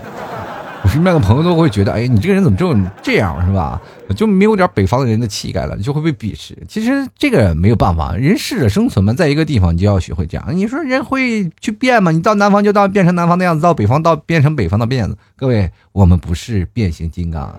我身边的朋友都会觉得，哎，你这个人怎么这么这样，是吧？就没有点北方人的气概了，就会被鄙视。其实这个没有办法，人适者生存嘛，在一个地方你就要学会这样。你说人会去变吗？你到南方就到变成南方的样子，到北方到变成北方的样子。各位，我们不是变形金刚。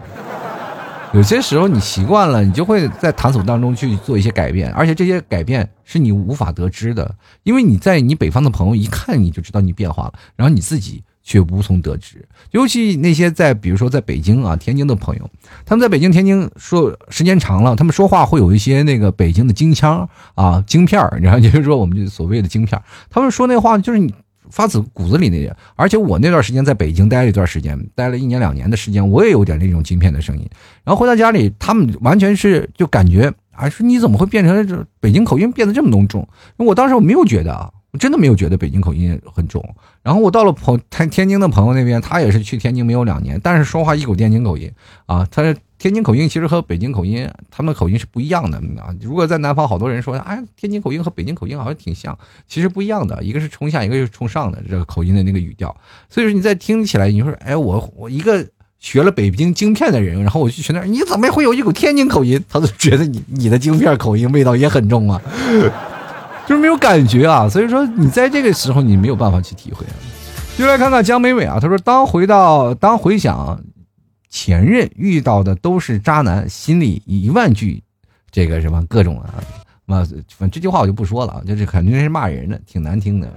有些时候你习惯了，你就会在探索当中去做一些改变，而且这些改变是你无法得知的，因为你在你北方的朋友一看你就知道你变化了，然后你自己。却无从得知，尤其那些在比如说在北京啊、天津的朋友，他们在北京、天津说时间长了，他们说话会有一些那个北京的京腔啊、京片儿，然后 就是说我们所谓的京片儿，他们说那话就是你发自骨子里那。而且我那段时间在北京待了一段时间，待了一年两年的时间，我也有点那种京片的声音。然后回到家里，他们完全是就感觉啊，说你怎么会变成这北京口音变得这么浓重？我当时我没有觉得啊。我真的没有觉得北京口音很重，然后我到了朋天天津的朋友那边，他也是去天津没有两年，但是说话一口天津口音啊，他天津口音其实和北京口音他们口音是不一样的啊。如果在南方，好多人说，哎，天津口音和北京口音好像挺像，其实不一样的，一个是冲下，一个是冲上的这个口音的那个语调。所以说你再听起来，你说，哎，我我一个学了北京京片的人，然后我去学那，你怎么会有一口天津口音？他都觉得你你的京片口音味道也很重啊。就是没有感觉啊，所以说你在这个时候你没有办法去体会啊。就来看看江美伟啊，他说当回到当回想前任遇到的都是渣男，心里一万句这个什么各种啊，嘛，反正这句话我就不说了啊，就是肯定是骂人的，挺难听的。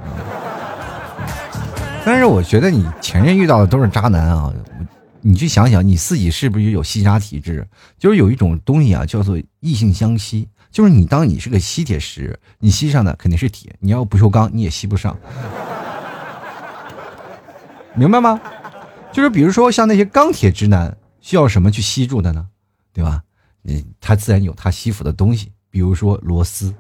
但是我觉得你前任遇到的都是渣男啊，你去想想你自己是不是有吸渣体质？就是有一种东西啊，叫做异性相吸。就是你，当你是个吸铁石，你吸上的肯定是铁；你要不锈钢，你也吸不上，明白吗？就是比如说像那些钢铁直男，需要什么去吸住的呢？对吧？嗯，他自然有他吸附的东西，比如说螺丝，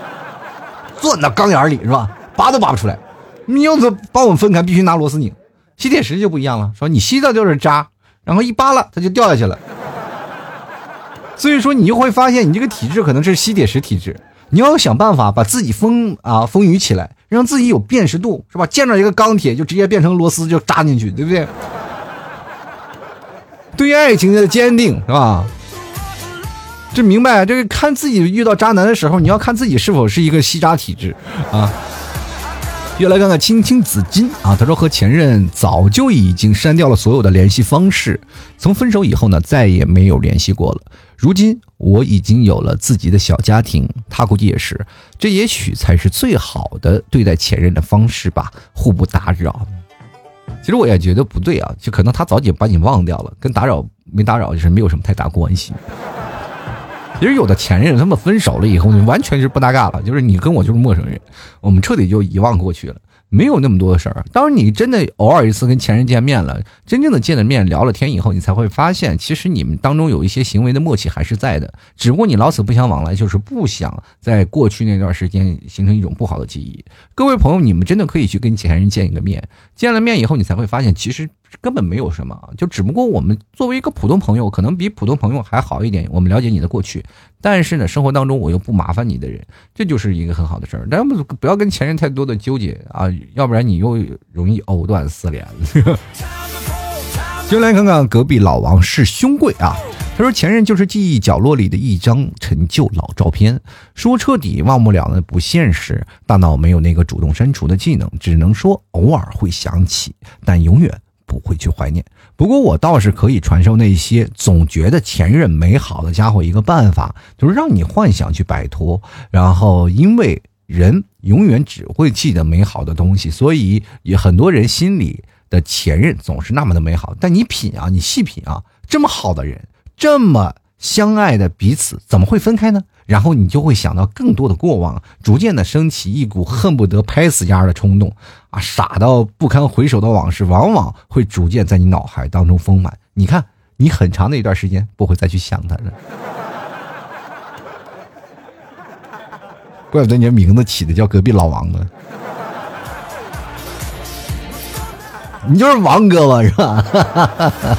钻到钢眼里是吧？拔都拔不出来。你要是把我们分开，必须拿螺丝拧。吸铁石就不一样了，说你吸的就是渣，然后一扒拉，它就掉下去了。所以说，你就会发现，你这个体质可能是吸铁石体质。你要想办法把自己丰啊丰腴起来，让自己有辨识度，是吧？见着一个钢铁就直接变成螺丝就扎进去，对不对？对于爱情的坚定，是吧？这明白，这个看自己遇到渣男的时候，你要看自己是否是一个吸渣体质啊。又来看看青青子衿啊，他说和前任早就已经删掉了所有的联系方式，从分手以后呢，再也没有联系过了。如今我已经有了自己的小家庭，他估计也是，这也许才是最好的对待前任的方式吧，互不打扰。其实我也觉得不对啊，就可能他早就把你忘掉了，跟打扰没打扰就是没有什么太大关系。其实有的前任他们分手了以后，你完全是不搭嘎了，就是你跟我就是陌生人，我们彻底就遗忘过去了。没有那么多的事儿。当你真的偶尔一次跟前任见面了，真正的见了面聊了天以后，你才会发现，其实你们当中有一些行为的默契还是在的。只不过你老死不相往来，就是不想在过去那段时间形成一种不好的记忆。各位朋友，你们真的可以去跟前任见一个面，见了面以后，你才会发现，其实根本没有什么，就只不过我们作为一个普通朋友，可能比普通朋友还好一点。我们了解你的过去。但是呢，生活当中我又不麻烦你的人，这就是一个很好的事儿。但不不要跟前任太多的纠结啊，要不然你又容易藕断丝连。就来看看隔壁老王是兄贵啊，他说前任就是记忆角落里的一张陈旧老照片，说彻底忘不了的不现实，大脑没有那个主动删除的技能，只能说偶尔会想起，但永远。不会去怀念。不过我倒是可以传授那些总觉得前任美好的家伙一个办法，就是让你幻想去摆脱。然后，因为人永远只会记得美好的东西，所以也很多人心里的前任总是那么的美好。但你品啊，你细品啊，这么好的人，这么相爱的彼此，怎么会分开呢？然后你就会想到更多的过往，逐渐的升起一股恨不得拍死丫的冲动啊！傻到不堪回首的往事，往往会逐渐在你脑海当中丰满。你看，你很长的一段时间不会再去想他了。怪不得你的名字起的叫隔壁老王呢，你就是王哥吧，是吧？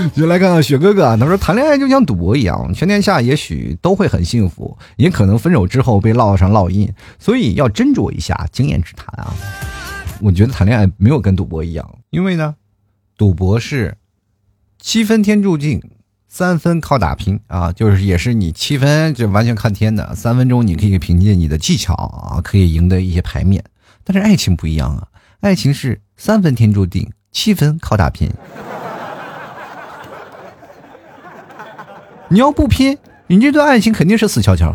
就来看看雪哥哥，他说谈恋爱就像赌博一样，全天下也许都会很幸福，也可能分手之后被烙上烙印，所以要斟酌一下，经验之谈啊。我觉得谈恋爱没有跟赌博一样，因为呢，赌博是七分天注定，三分靠打拼啊，就是也是你七分就完全看天的，三分钟你可以凭借你的技巧啊，可以赢得一些牌面。但是爱情不一样啊，爱情是三分天注定，七分靠打拼。你要不拼，你这段爱情肯定是死翘翘。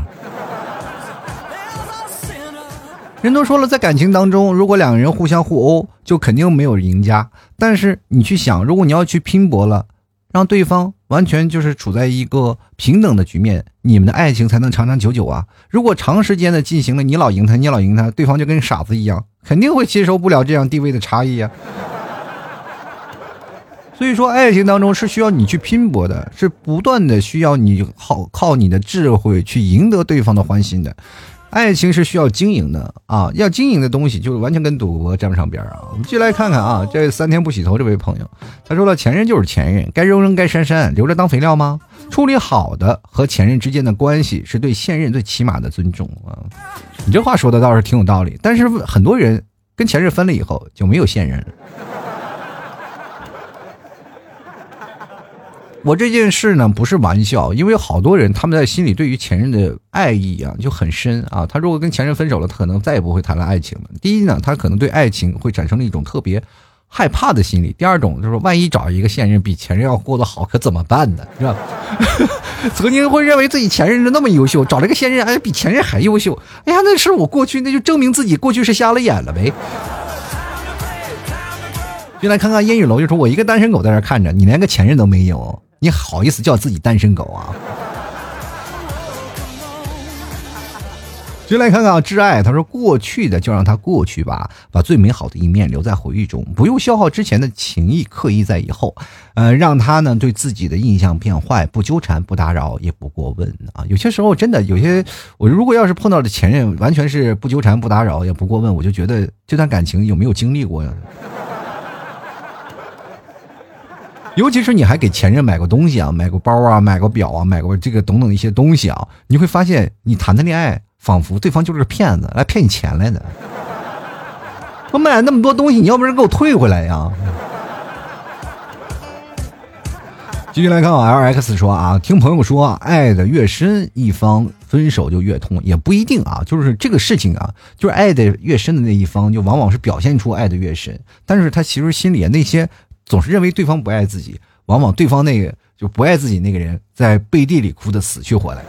人都说了，在感情当中，如果两个人互相互殴，就肯定没有赢家。但是你去想，如果你要去拼搏了，让对方完全就是处在一个平等的局面，你们的爱情才能长长久久啊！如果长时间的进行了，你老赢他，你老赢他，对方就跟傻子一样，肯定会接受不了这样地位的差异啊。所以说，爱情当中是需要你去拼搏的，是不断的需要你靠靠你的智慧去赢得对方的欢心的。爱情是需要经营的啊，要经营的东西就完全跟赌博沾不上边啊。我们继续来看看啊，这三天不洗头这位朋友，他说了，前任就是前任，该扔扔该删删，留着当肥料吗？处理好的和前任之间的关系是对现任最起码的尊重啊。你这话说的倒是挺有道理，但是很多人跟前任分了以后就没有现任了。我这件事呢不是玩笑，因为好多人他们在心里对于前任的爱意啊就很深啊。他如果跟前任分手了，他可能再也不会谈论爱情了。第一呢，他可能对爱情会产生了一种特别害怕的心理；第二种就是万一找一个现任比前任要过得好，可怎么办呢？是吧？曾经会认为自己前任是那么优秀，找了个现任哎比前任还优秀，哎呀，那是我过去，那就证明自己过去是瞎了眼了呗。就来看看烟雨楼，就说我一个单身狗在这看着，你连个前任都没有。你好意思叫自己单身狗啊？就来看看，挚爱，他说过去的就让它过去吧，把最美好的一面留在回忆中，不用消耗之前的情谊，刻意在以后，呃，让他呢对自己的印象变坏，不纠缠，不打扰，也不过问啊。有些时候真的有些，我如果要是碰到的前任完全是不纠缠、不打扰，也不过问，我就觉得这段感情有没有经历过呀？尤其是你还给前任买过东西啊，买过包啊，买过表啊，买过这个等等一些东西啊，你会发现你谈的恋爱仿佛对方就是个骗子，来骗你钱来的。我买了那么多东西，你要不然给我退回来呀？继续来看啊，L X 说啊，听朋友说，爱的越深，一方分手就越痛，也不一定啊，就是这个事情啊，就是爱的越深的那一方，就往往是表现出爱的越深，但是他其实心里那些。总是认为对方不爱自己，往往对方那个就不爱自己那个人在背地里哭的死去活来，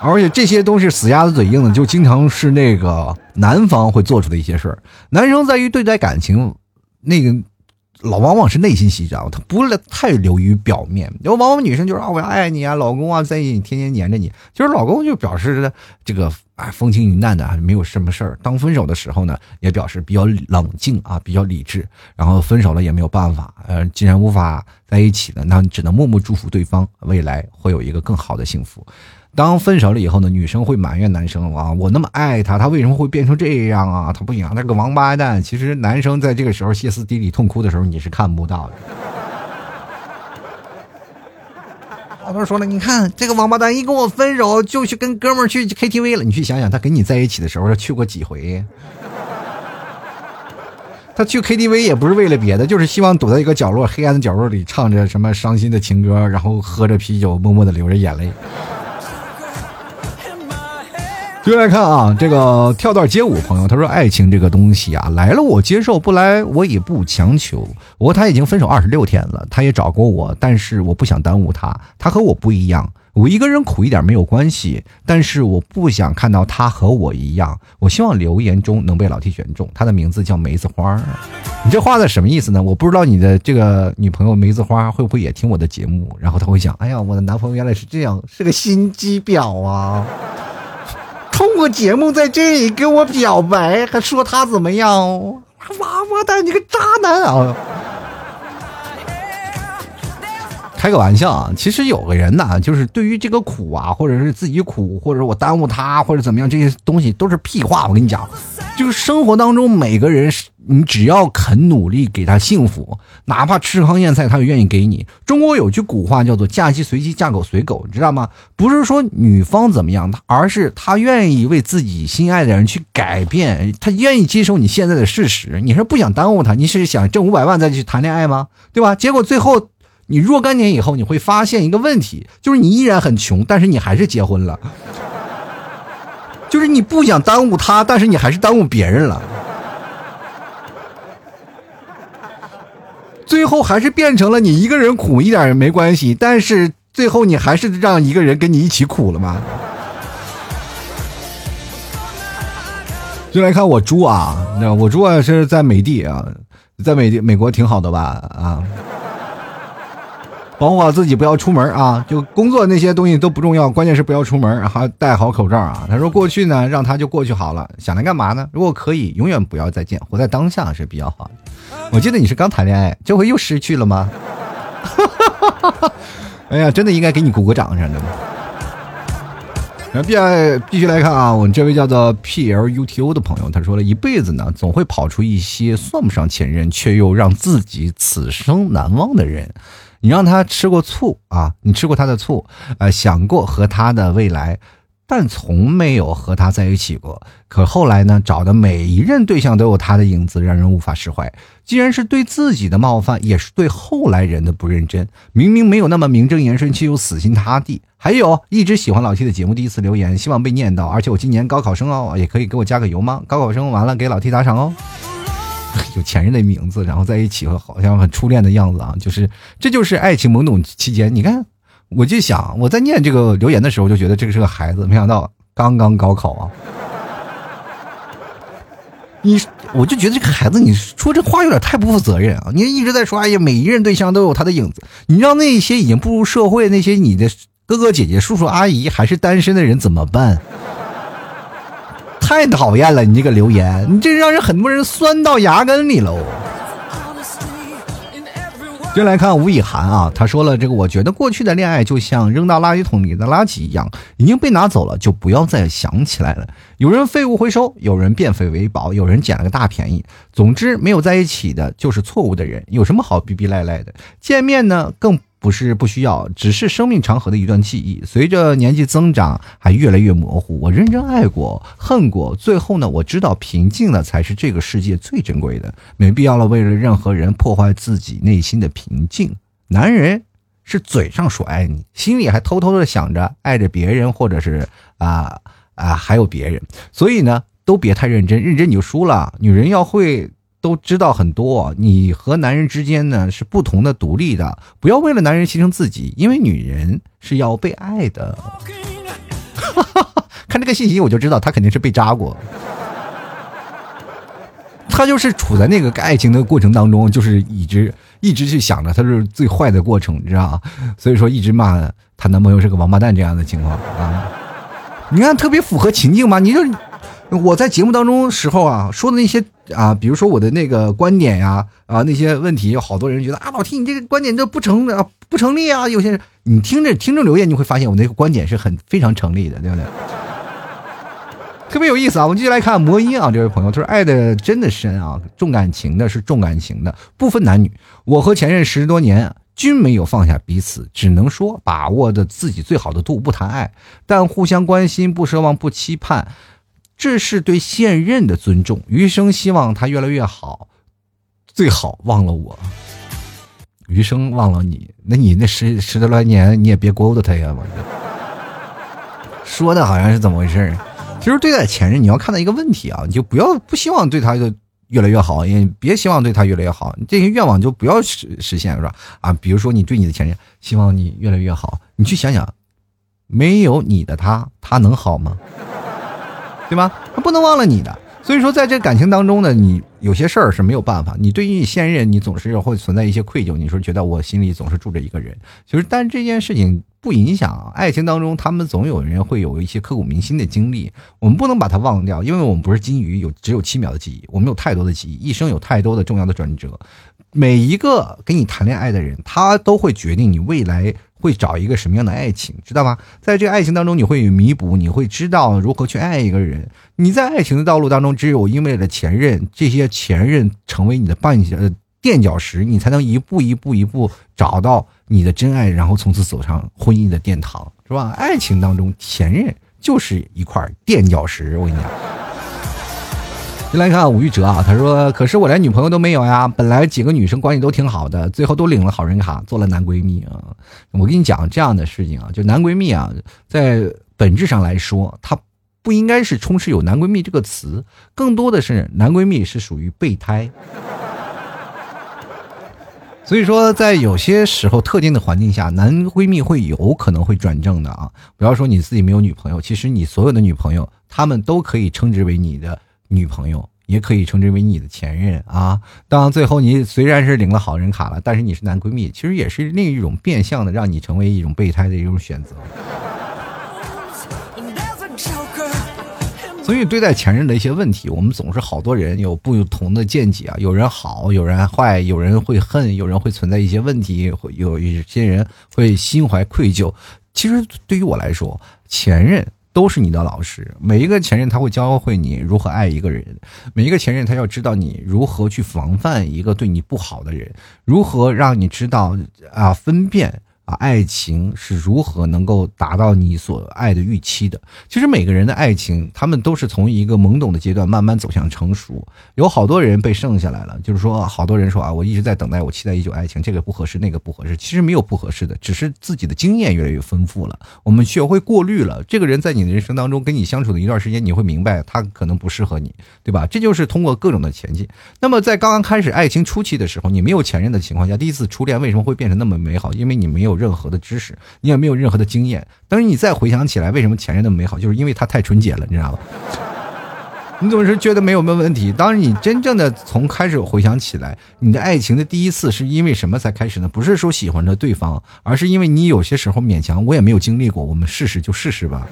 而且这些都是死鸭子嘴硬的，就经常是那个男方会做出的一些事儿。男生在于对待感情，那个。老往往是内心戏，你知道吗他不太流于表面。有往往女生就是啊，我要爱你啊，老公啊，在意你，天天黏着你。就是老公就表示这个啊，风轻云淡的，没有什么事儿。当分手的时候呢，也表示比较冷静啊，比较理智。然后分手了也没有办法，呃，既然无法在一起了，那只能默默祝福对方未来会有一个更好的幸福。当分手了以后呢，女生会埋怨男生啊，我那么爱他，他为什么会变成这样啊？他不行，那个王八蛋。其实男生在这个时候歇斯底里痛哭的时候，你是看不到的。好多人说了，你看这个王八蛋一跟我分手，就去跟哥们去 KTV 了。你去想想，他跟你在一起的时候，他去过几回？他去 KTV 也不是为了别的，就是希望躲在一个角落，黑暗的角落里，唱着什么伤心的情歌，然后喝着啤酒，默默的流着眼泪。接下来看啊，这个跳段街舞朋友他说：“爱情这个东西啊，来了我接受，不来我也不强求。我和他已经分手二十六天了，他也找过我，但是我不想耽误他。他和我不一样，我一个人苦一点没有关系，但是我不想看到他和我一样。我希望留言中能被老 T 选中。他的名字叫梅子花。你这话的什么意思呢？我不知道你的这个女朋友梅子花会不会也听我的节目，然后他会想：哎呀，我的男朋友原来是这样，是个心机婊啊。”通过节目在这里跟我表白，还说他怎么样？王八蛋，你个渣男啊！开个玩笑啊！其实有个人呢，就是对于这个苦啊，或者是自己苦，或者我耽误他，或者怎么样，这些东西都是屁话。我跟你讲，就是生活当中每个人。你只要肯努力给他幸福，哪怕吃糠咽菜，他也愿意给你。中国有句古话叫做“嫁鸡随鸡，嫁狗随狗”，你知道吗？不是说女方怎么样，而是她愿意为自己心爱的人去改变，她愿意接受你现在的事实。你是不想耽误他，你是想挣五百万再去谈恋爱吗？对吧？结果最后你若干年以后，你会发现一个问题，就是你依然很穷，但是你还是结婚了。就是你不想耽误他，但是你还是耽误别人了。最后还是变成了你一个人苦一点也没关系，但是最后你还是让一个人跟你一起苦了吗？就来看我猪啊，那我猪啊是在美的啊，在美的美国挺好的吧啊，保护好自己，不要出门啊，就工作那些东西都不重要，关键是不要出门，还戴好口罩啊。他说过去呢，让他就过去好了，想来干嘛呢？如果可以，永远不要再见，活在当下是比较好的。我记得你是刚谈恋爱，这回又失去了吗？哈哈哈哈哈哎呀，真的应该给你鼓个掌，真的。然后必必须来看啊，我们这位叫做 P L U T O 的朋友，他说了一辈子呢，总会跑出一些算不上前任，却又让自己此生难忘的人。你让他吃过醋啊，你吃过他的醋，呃，想过和他的未来。但从没有和他在一起过。可后来呢？找的每一任对象都有他的影子，让人无法释怀。既然是对自己的冒犯，也是对后来人的不认真。明明没有那么名正言顺，却又死心塌地。还有一直喜欢老 T 的节目，第一次留言，希望被念到。而且我今年高考生哦，也可以给我加个油吗？高考生完了给老 T 打赏哦。有前任的名字，然后在一起，好像很初恋的样子啊。就是，这就是爱情懵懂期间。你看。我就想，我在念这个留言的时候，就觉得这个是个孩子，没想到刚刚高考啊！你，我就觉得这个孩子，你说这话有点太不负责任啊！你一直在说，哎呀，每一任对象都有他的影子，你让那些已经步入社会、那些你的哥哥姐姐、叔叔阿姨还是单身的人怎么办？太讨厌了！你这个留言，你这让人很多人酸到牙根里喽。先来看吴以涵啊，他说了这个，我觉得过去的恋爱就像扔到垃圾桶里的垃圾一样，已经被拿走了，就不要再想起来了。有人废物回收，有人变废为宝，有人捡了个大便宜。总之，没有在一起的就是错误的人，有什么好逼逼赖赖的？见面呢，更。不是不需要，只是生命长河的一段记忆。随着年纪增长，还越来越模糊。我认真爱过，恨过，最后呢，我知道平静了才是这个世界最珍贵的。没必要了，为了任何人破坏自己内心的平静。男人是嘴上说爱你，心里还偷偷的想着爱着别人，或者是啊啊还有别人。所以呢，都别太认真，认真你就输了。女人要会。都知道很多，你和男人之间呢是不同的、独立的，不要为了男人牺牲自己，因为女人是要被爱的。看这个信息我就知道他肯定是被扎过，他就是处在那个爱情的过程当中，就是一直一直去想着他是最坏的过程，你知道吗？所以说一直骂她男朋友是个王八蛋这样的情况啊。你看特别符合情境吗？你就。我在节目当中时候啊说的那些啊，比如说我的那个观点呀啊那些问题，有好多人觉得啊老 T 你这个观点都不成啊不成立啊。有些人你听着听众留言，你会发现我那个观点是很非常成立的，对不对？特别有意思啊！我们继续来看魔音啊，这位朋友他说爱的真的深啊，重感情的是重感情的，不分男女。我和前任十多年均没有放下彼此，只能说把握的自己最好的度，不谈爱，但互相关心，不奢望，不期盼。这是对现任的尊重，余生希望他越来越好，最好忘了我，余生忘了你。那你那十十多来年，你也别勾搭他呀！我说的好像是怎么回事其实对待前任，你要看到一个问题啊，你就不要不希望对他的越来越好，也别希望对他越来越好，这些愿望就不要实实现，是吧？啊，比如说你对你的前任希望你越来越好，你去想想，没有你的他，他能好吗？对吧？他不能忘了你的。所以说，在这感情当中呢，你有些事儿是没有办法。你对于现任，你总是会存在一些愧疚。你说觉得我心里总是住着一个人，其实，但这件事情不影响爱情当中，他们总有人会有一些刻骨铭心的经历。我们不能把它忘掉，因为我们不是金鱼，有只有七秒的记忆，我们有太多的记忆，一生有太多的重要的转折。每一个跟你谈恋爱的人，他都会决定你未来。会找一个什么样的爱情，知道吗？在这个爱情当中，你会弥补，你会知道如何去爱一个人。你在爱情的道路当中，只有因为了前任，这些前任成为你的绊脚、垫脚石，你才能一步一步一步找到你的真爱，然后从此走上婚姻的殿堂，是吧？爱情当中，前任就是一块垫脚石，我跟你讲。先来看吴玉哲啊，他说：“可是我连女朋友都没有呀，本来几个女生关系都挺好的，最后都领了好人卡，做了男闺蜜啊。我跟你讲这样的事情啊，就男闺蜜啊，在本质上来说，它不应该是充斥有男闺蜜这个词，更多的是男闺蜜是属于备胎。所以说，在有些时候特定的环境下，男闺蜜会有可能会转正的啊。不要说你自己没有女朋友，其实你所有的女朋友，她们都可以称之为你的。”女朋友也可以称之为你的前任啊。当最后你虽然是领了好人卡了，但是你是男闺蜜，其实也是另一种变相的让你成为一种备胎的一种选择。所以对待前任的一些问题，我们总是好多人有不同的见解啊。有人好，有人坏，有人会恨，有人会存在一些问题，会有些人会心怀愧疚。其实对于我来说，前任。都是你的老师，每一个前任他会教会你如何爱一个人，每一个前任他要知道你如何去防范一个对你不好的人，如何让你知道啊分辨。啊，爱情是如何能够达到你所爱的预期的？其实每个人的爱情，他们都是从一个懵懂的阶段慢慢走向成熟。有好多人被剩下来了，就是说，好多人说啊，我一直在等待，我期待已久爱情，这个不合适，那个不合适。其实没有不合适的，只是自己的经验越来越丰富了，我们学会过滤了。这个人在你的人生当中跟你相处的一段时间，你会明白他可能不适合你，对吧？这就是通过各种的前进。那么在刚刚开始爱情初期的时候，你没有前任的情况下，第一次初恋为什么会变成那么美好？因为你没有。任何的知识，你也没有任何的经验。但是你再回想起来，为什么前任那么美好，就是因为他太纯洁了，你知道吗？你总是觉得没有什么问题。当你真正的从开始回想起来，你的爱情的第一次是因为什么才开始呢？不是说喜欢着对方，而是因为你有些时候勉强，我也没有经历过，我们试试就试试吧。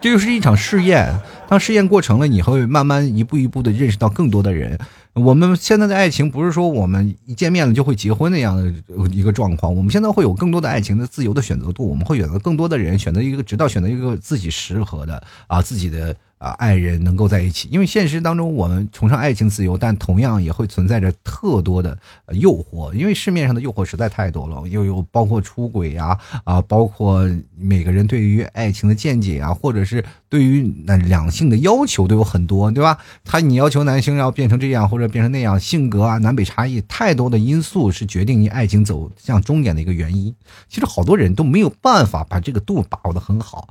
这就是一场试验。当试验过程了，你会慢慢一步一步的认识到更多的人。我们现在的爱情不是说我们一见面了就会结婚那样的一个状况。我们现在会有更多的爱情的自由的选择度，我们会选择更多的人，选择一个直到选择一个自己适合的啊自己的。啊，爱人能够在一起，因为现实当中我们崇尚爱情自由，但同样也会存在着特多的诱惑，因为市面上的诱惑实在太多了，又有包括出轨呀，啊，包括每个人对于爱情的见解啊，或者是对于那两性的要求都有很多，对吧？他你要求男性要变成这样或者变成那样，性格啊，南北差异太多的因素是决定你爱情走向终点的一个原因。其实好多人都没有办法把这个度把握的很好。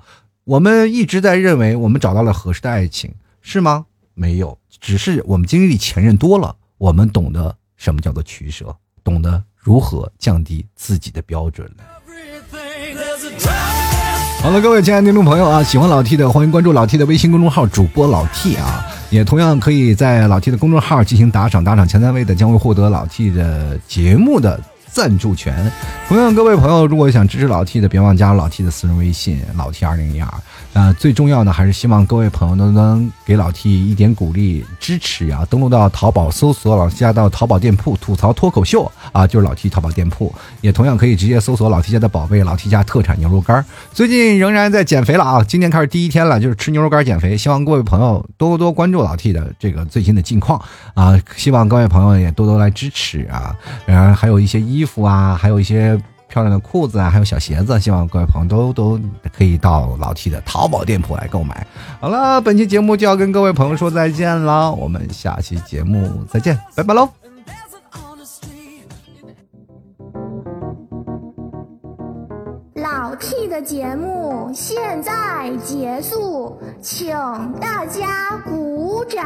我们一直在认为我们找到了合适的爱情，是吗？没有，只是我们经历前任多了，我们懂得什么叫做取舍，懂得如何降低自己的标准了。好了，各位亲爱的听众朋友啊，喜欢老 T 的，欢迎关注老 T 的微信公众号主播老 T 啊，也同样可以在老 T 的公众号进行打赏，打赏前三位的将会获得老 T 的节目的。赞助权，同样各位朋友，如果想支持老 T 的，别忘加老 T 的私人微信，老 T 二零一二。啊，最重要的还是希望各位朋友都能给老 T 一点鼓励支持呀！登录到淘宝搜索老 T 家到淘宝店铺吐槽脱口秀啊，就是老 T 淘宝店铺，也同样可以直接搜索老 T 家的宝贝老 T 家特产牛肉干。最近仍然在减肥了啊，今天开始第一天了，就是吃牛肉干减肥。希望各位朋友多多关注老 T 的这个最新的近况啊，希望各位朋友也多多来支持啊，然后还有一些衣服啊，还有一些。漂亮的裤子啊，还有小鞋子，希望各位朋友都都可以到老 T 的淘宝店铺来购买。好了，本期节目就要跟各位朋友说再见了，我们下期节目再见，拜拜喽。老 T 的节目现在结束，请大家鼓掌。